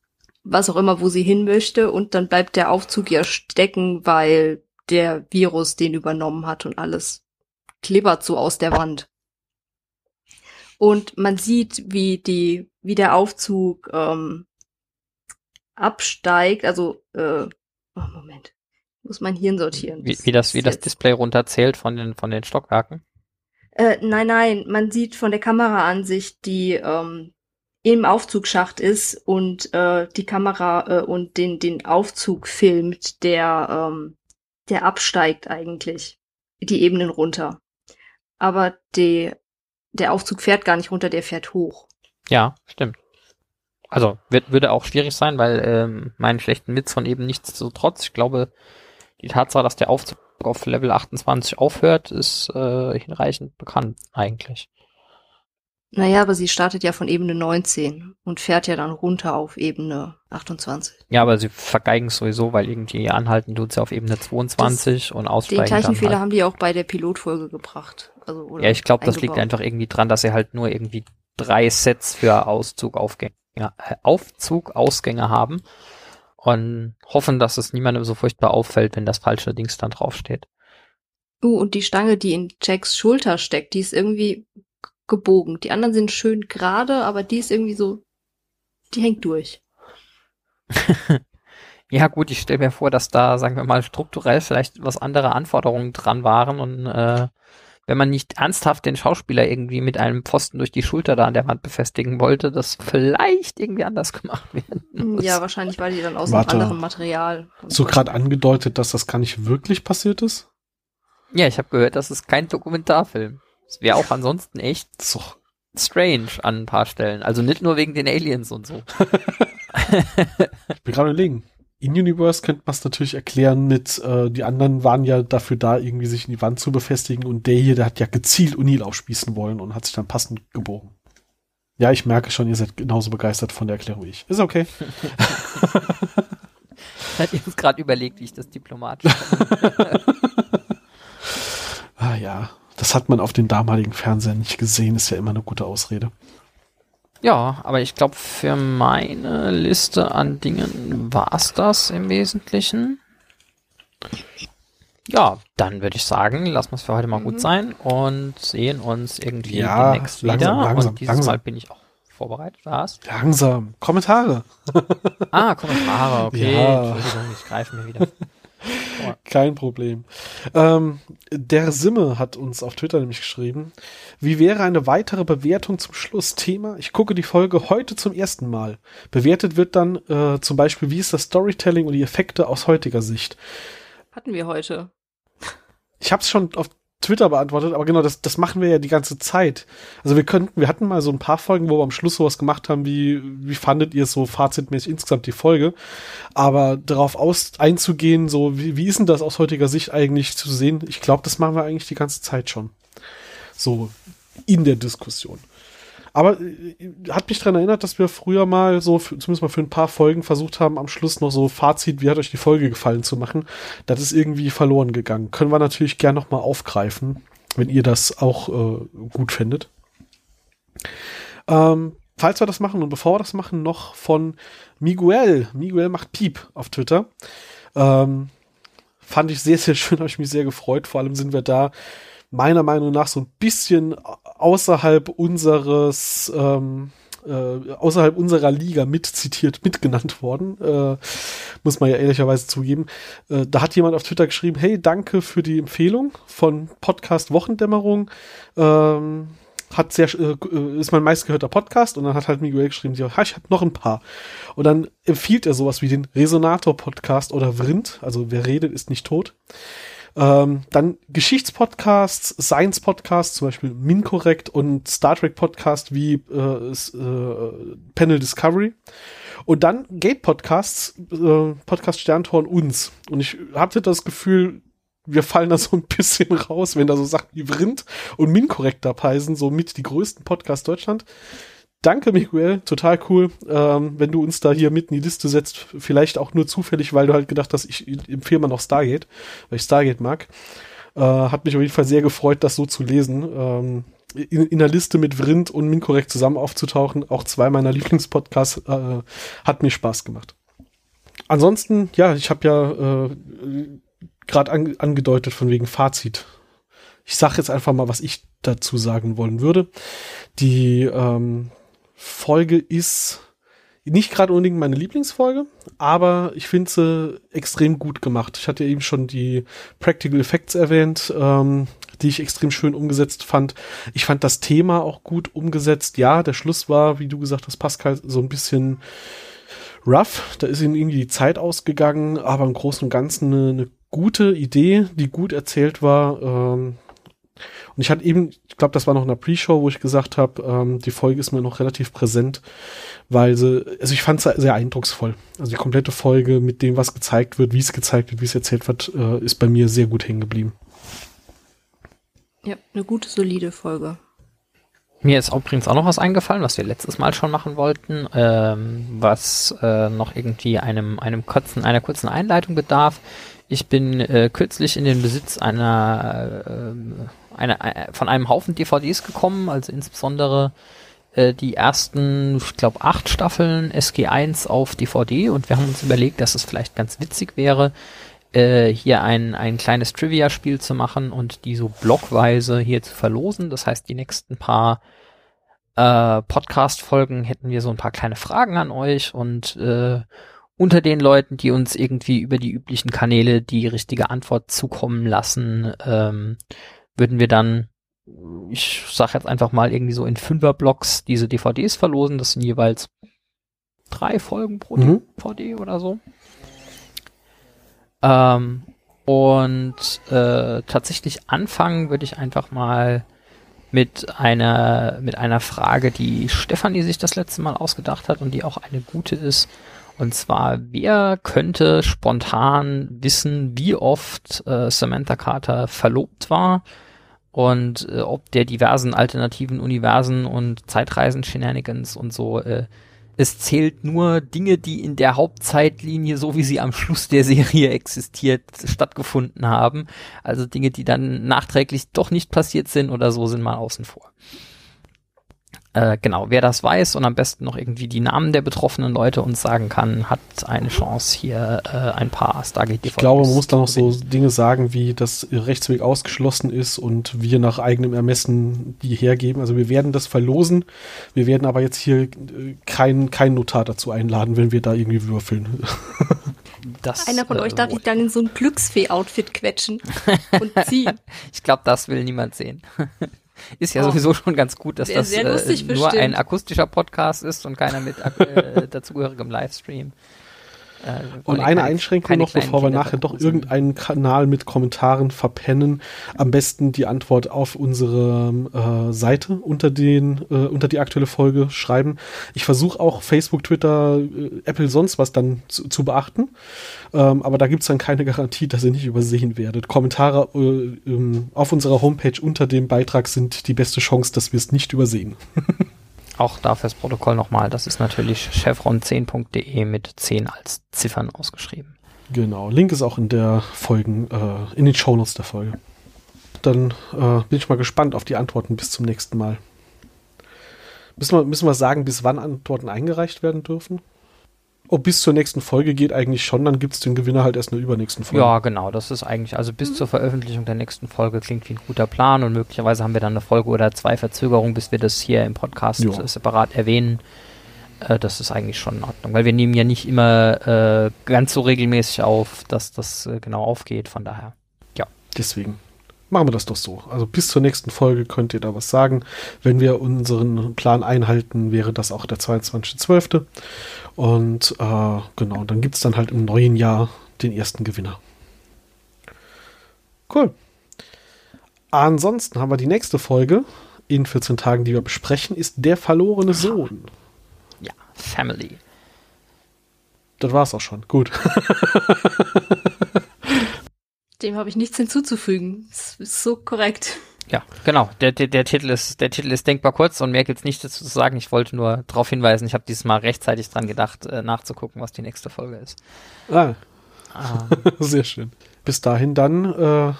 was auch immer, wo sie hin möchte und dann bleibt der Aufzug ja stecken, weil der Virus den übernommen hat und alles klippert so aus der Wand. Und man sieht, wie die, wie der Aufzug ähm, absteigt, also äh, oh Moment, muss mein Hirn sortieren. Wie, wie das, wie das Display runterzählt von den von den Stockwerken? Äh, nein, nein, man sieht von der Kameraansicht, die ähm, im Aufzugsschacht ist und äh, die Kamera äh, und den den Aufzug filmt, der ähm, der absteigt eigentlich die Ebenen runter. Aber die, der Aufzug fährt gar nicht runter, der fährt hoch. Ja, stimmt. Also wird, würde auch schwierig sein, weil ähm, meinen schlechten Witz von eben nichts so trotz. Ich glaube, die Tatsache, dass der Aufzug auf Level 28 aufhört, ist äh, hinreichend bekannt eigentlich. Naja, aber sie startet ja von Ebene 19 und fährt ja dann runter auf Ebene 28. Ja, aber sie vergeigen es sowieso, weil irgendwie anhalten tut sie auf Ebene 22 das, und aussteigen. Den gleichen Fehler halt. haben die auch bei der Pilotfolge gebracht. Also, ja, ich glaube, das liegt einfach irgendwie dran, dass sie halt nur irgendwie drei Sets für Auszug, Aufgänge, äh, Aufzug, Ausgänge haben und hoffen, dass es niemandem so furchtbar auffällt, wenn das falsche Dings dann draufsteht. Uh, und die Stange, die in Jacks Schulter steckt, die ist irgendwie gebogen. Die anderen sind schön gerade, aber die ist irgendwie so, die hängt durch. ja gut, ich stelle mir vor, dass da, sagen wir mal, strukturell vielleicht was andere Anforderungen dran waren und äh, wenn man nicht ernsthaft den Schauspieler irgendwie mit einem Pfosten durch die Schulter da an der Wand befestigen wollte, das vielleicht irgendwie anders gemacht werden muss. Ja, wahrscheinlich war die dann aus Warte, einem anderen Material. So gerade angedeutet, dass das gar nicht wirklich passiert ist? Ja, ich habe gehört, das ist kein Dokumentarfilm. Es wäre auch ansonsten echt so strange an ein paar Stellen. Also nicht nur wegen den Aliens und so. ich bin gerade überlegen. In Universe könnte man es natürlich erklären mit, äh, die anderen waren ja dafür da, irgendwie sich in die Wand zu befestigen und der hier, der hat ja gezielt Unil aufspießen wollen und hat sich dann passend gebogen. Ja, ich merke schon, ihr seid genauso begeistert von der Erklärung wie ich. Ist okay. hat jetzt gerade überlegt, wie ich das diplomatisch Ah ja, das hat man auf den damaligen Fernsehern nicht gesehen, ist ja immer eine gute Ausrede. Ja, aber ich glaube, für meine Liste an Dingen war es das im Wesentlichen. Ja, dann würde ich sagen, lassen wir es für heute mal Mhm. gut sein und sehen uns irgendwie Ja, demnächst langsam, wieder. langsam, und dieses langsam. Mal bin ich auch vorbereitet. Was? Langsam. Kommentare. Ah, Kommentare, okay. Ja. Entschuldigung, ich greife mir wieder. Kein Problem. Ähm, der Simme hat uns auf Twitter nämlich geschrieben, wie wäre eine weitere Bewertung zum Schluss? Thema, ich gucke die Folge heute zum ersten Mal. Bewertet wird dann äh, zum Beispiel, wie ist das Storytelling und die Effekte aus heutiger Sicht. Hatten wir heute. Ich habe es schon auf Twitter beantwortet, aber genau, das, das machen wir ja die ganze Zeit. Also wir könnten, wir hatten mal so ein paar Folgen, wo wir am Schluss sowas gemacht haben, wie, wie fandet ihr so fazitmäßig insgesamt die Folge? Aber darauf aus, einzugehen, so, wie, wie ist denn das aus heutiger Sicht eigentlich zu sehen? Ich glaube, das machen wir eigentlich die ganze Zeit schon. So, in der Diskussion. Aber äh, hat mich daran erinnert, dass wir früher mal so, zumindest mal für ein paar Folgen versucht haben, am Schluss noch so Fazit, wie hat euch die Folge gefallen zu machen. Das ist irgendwie verloren gegangen. Können wir natürlich gern noch mal aufgreifen, wenn ihr das auch äh, gut findet. Ähm, falls wir das machen und bevor wir das machen, noch von Miguel. Miguel macht Piep auf Twitter. Ähm, fand ich sehr, sehr schön, habe ich mich sehr gefreut. Vor allem sind wir da meiner Meinung nach so ein bisschen außerhalb unseres ähm, äh, außerhalb unserer Liga mitzitiert, mitgenannt worden, äh, muss man ja ehrlicherweise zugeben. Äh, da hat jemand auf Twitter geschrieben, hey, danke für die Empfehlung von Podcast Wochendämmerung. Ähm, hat sehr, äh, ist mein meistgehörter Podcast und dann hat halt Miguel geschrieben, ja, ich habe noch ein paar. Und dann empfiehlt er sowas wie den Resonator Podcast oder Vrind, also wer redet, ist nicht tot. Ähm, dann Geschichtspodcasts, Science-Podcasts, zum Beispiel Minkorrekt und Star Trek-Podcast wie äh, äh, Panel Discovery. Und dann Gate-Podcasts, äh, Podcast Sterntorn uns. Und ich hatte das Gefühl, wir fallen da so ein bisschen raus, wenn da so Sachen wie Vrind und Minkorrekt dabei sind, so mit die größten Podcasts Deutschland. Danke, Miguel, total cool. Ähm, wenn du uns da hier mit in die Liste setzt, vielleicht auch nur zufällig, weil du halt gedacht hast, ich empfehle mal noch Stargate, weil ich Stargate mag. Äh, hat mich auf jeden Fall sehr gefreut, das so zu lesen. Ähm, in, in der Liste mit Vrind und Minkorrekt zusammen aufzutauchen, auch zwei meiner Lieblingspodcasts, äh, hat mir Spaß gemacht. Ansonsten, ja, ich habe ja äh, gerade an, angedeutet von wegen Fazit. Ich sage jetzt einfach mal, was ich dazu sagen wollen würde. Die ähm, Folge ist nicht gerade unbedingt meine Lieblingsfolge, aber ich finde sie extrem gut gemacht. Ich hatte eben schon die Practical Effects erwähnt, ähm, die ich extrem schön umgesetzt fand. Ich fand das Thema auch gut umgesetzt. Ja, der Schluss war, wie du gesagt hast, Pascal, so ein bisschen rough. Da ist ihnen irgendwie die Zeit ausgegangen, aber im Großen und Ganzen eine, eine gute Idee, die gut erzählt war. Ähm, und ich hatte eben, ich glaube, das war noch in der Pre-Show, wo ich gesagt habe, ähm, die Folge ist mir noch relativ präsent, weil sie, also ich fand es sehr eindrucksvoll. Also die komplette Folge mit dem, was gezeigt wird, wie es gezeigt wird, wie es erzählt wird, äh, ist bei mir sehr gut hängen geblieben. Ja, eine gute, solide Folge. Mir ist übrigens auch noch was eingefallen, was wir letztes Mal schon machen wollten, ähm, was äh, noch irgendwie einem, einem kurzen, einer kurzen Einleitung bedarf. Ich bin äh, kürzlich in den Besitz einer, äh, einer, äh, von einem Haufen DVDs gekommen, also insbesondere äh, die ersten, ich glaube, acht Staffeln SG1 auf DVD und wir haben uns überlegt, dass es vielleicht ganz witzig wäre, äh, hier ein, ein kleines Trivia-Spiel zu machen und die so blockweise hier zu verlosen. Das heißt, die nächsten paar äh, Podcast-Folgen hätten wir so ein paar kleine Fragen an euch und äh, unter den Leuten, die uns irgendwie über die üblichen Kanäle die richtige Antwort zukommen lassen, ähm, würden wir dann, ich sag jetzt einfach mal irgendwie so in Fünferblocks diese DVDs verlosen. Das sind jeweils drei Folgen pro Mhm. DVD oder so. Ähm, und äh, tatsächlich anfangen würde ich einfach mal mit einer, mit einer Frage, die Stefanie sich das letzte Mal ausgedacht hat und die auch eine gute ist. Und zwar, wer könnte spontan wissen, wie oft äh, Samantha Carter verlobt war und äh, ob der diversen alternativen Universen und Zeitreisen-Shenanigans und so äh, es zählt nur Dinge, die in der Hauptzeitlinie, so wie sie am Schluss der Serie existiert, stattgefunden haben. Also Dinge, die dann nachträglich doch nicht passiert sind oder so, sind mal außen vor. Äh, genau, wer das weiß und am besten noch irgendwie die Namen der betroffenen Leute uns sagen kann, hat eine Chance, hier äh, ein paar Stargate DVDs Ich glaube, man muss da noch so Dinge sagen, wie das Rechtsweg ausgeschlossen ist und wir nach eigenem Ermessen die hergeben. Also wir werden das verlosen. Wir werden aber jetzt hier äh, keinen kein Notar dazu einladen, wenn wir da irgendwie würfeln. Das, Einer von äh, euch darf dich dann in so ein Glücksfee-Outfit quetschen und ziehen. ich glaube, das will niemand sehen. Ist ja oh. sowieso schon ganz gut, dass das äh, nur bestimmt. ein akustischer Podcast ist und keiner mit äh, dazugehörigem Livestream. Äh, und eine Einschränkung noch, bevor wir nachher doch irgendeinen Kanal mit Kommentaren verpennen. Am besten die Antwort auf unsere äh, Seite unter den äh, unter die aktuelle Folge schreiben. Ich versuche auch Facebook, Twitter, äh, Apple sonst was dann zu, zu beachten. Ähm, aber da gibt's dann keine Garantie, dass ihr nicht übersehen werdet. Kommentare äh, ähm, auf unserer Homepage unter dem Beitrag sind die beste Chance, dass wir es nicht übersehen. Auch dafür das Protokoll nochmal, das ist natürlich chevron10.de mit 10 als Ziffern ausgeschrieben. Genau, Link ist auch in der Folgen, äh, in den Shownotes der Folge. Dann äh, bin ich mal gespannt auf die Antworten bis zum nächsten Mal. Müssen wir, müssen wir sagen, bis wann Antworten eingereicht werden dürfen? Ob bis zur nächsten Folge geht, eigentlich schon, dann gibt es den Gewinner halt erst in der übernächsten Folge. Ja, genau, das ist eigentlich, also bis mhm. zur Veröffentlichung der nächsten Folge klingt wie ein guter Plan und möglicherweise haben wir dann eine Folge oder zwei Verzögerungen, bis wir das hier im Podcast ja. separat erwähnen. Äh, das ist eigentlich schon in Ordnung, weil wir nehmen ja nicht immer äh, ganz so regelmäßig auf, dass das äh, genau aufgeht, von daher. Ja. Deswegen machen wir das doch so. Also bis zur nächsten Folge könnt ihr da was sagen. Wenn wir unseren Plan einhalten, wäre das auch der 22.12. Und äh, genau, dann gibt es dann halt im neuen Jahr den ersten Gewinner. Cool. Ansonsten haben wir die nächste Folge in 14 Tagen, die wir besprechen, ist der verlorene Sohn. Ja, Family. Das war's auch schon. Gut. Dem habe ich nichts hinzuzufügen. Das ist so korrekt. Ja, genau. Der, der, der, Titel ist, der Titel ist denkbar kurz und mehr gibt's nicht dazu zu sagen. Ich wollte nur darauf hinweisen, ich habe dieses Mal rechtzeitig dran gedacht, äh, nachzugucken, was die nächste Folge ist. Ah. ah. Sehr schön. Bis dahin dann, äh,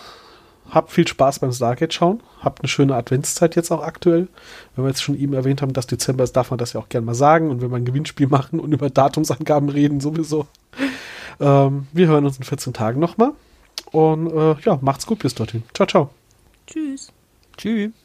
habt viel Spaß beim Stargate schauen. Habt eine schöne Adventszeit jetzt auch aktuell. Wenn wir jetzt schon eben erwähnt haben, dass Dezember ist, darf man das ja auch gerne mal sagen. Und wenn wir ein Gewinnspiel machen und über Datumsangaben reden, sowieso. Ähm, wir hören uns in 14 Tagen nochmal. Und äh, ja, macht's gut bis dorthin. Ciao, ciao. Tschüss. Tschüss.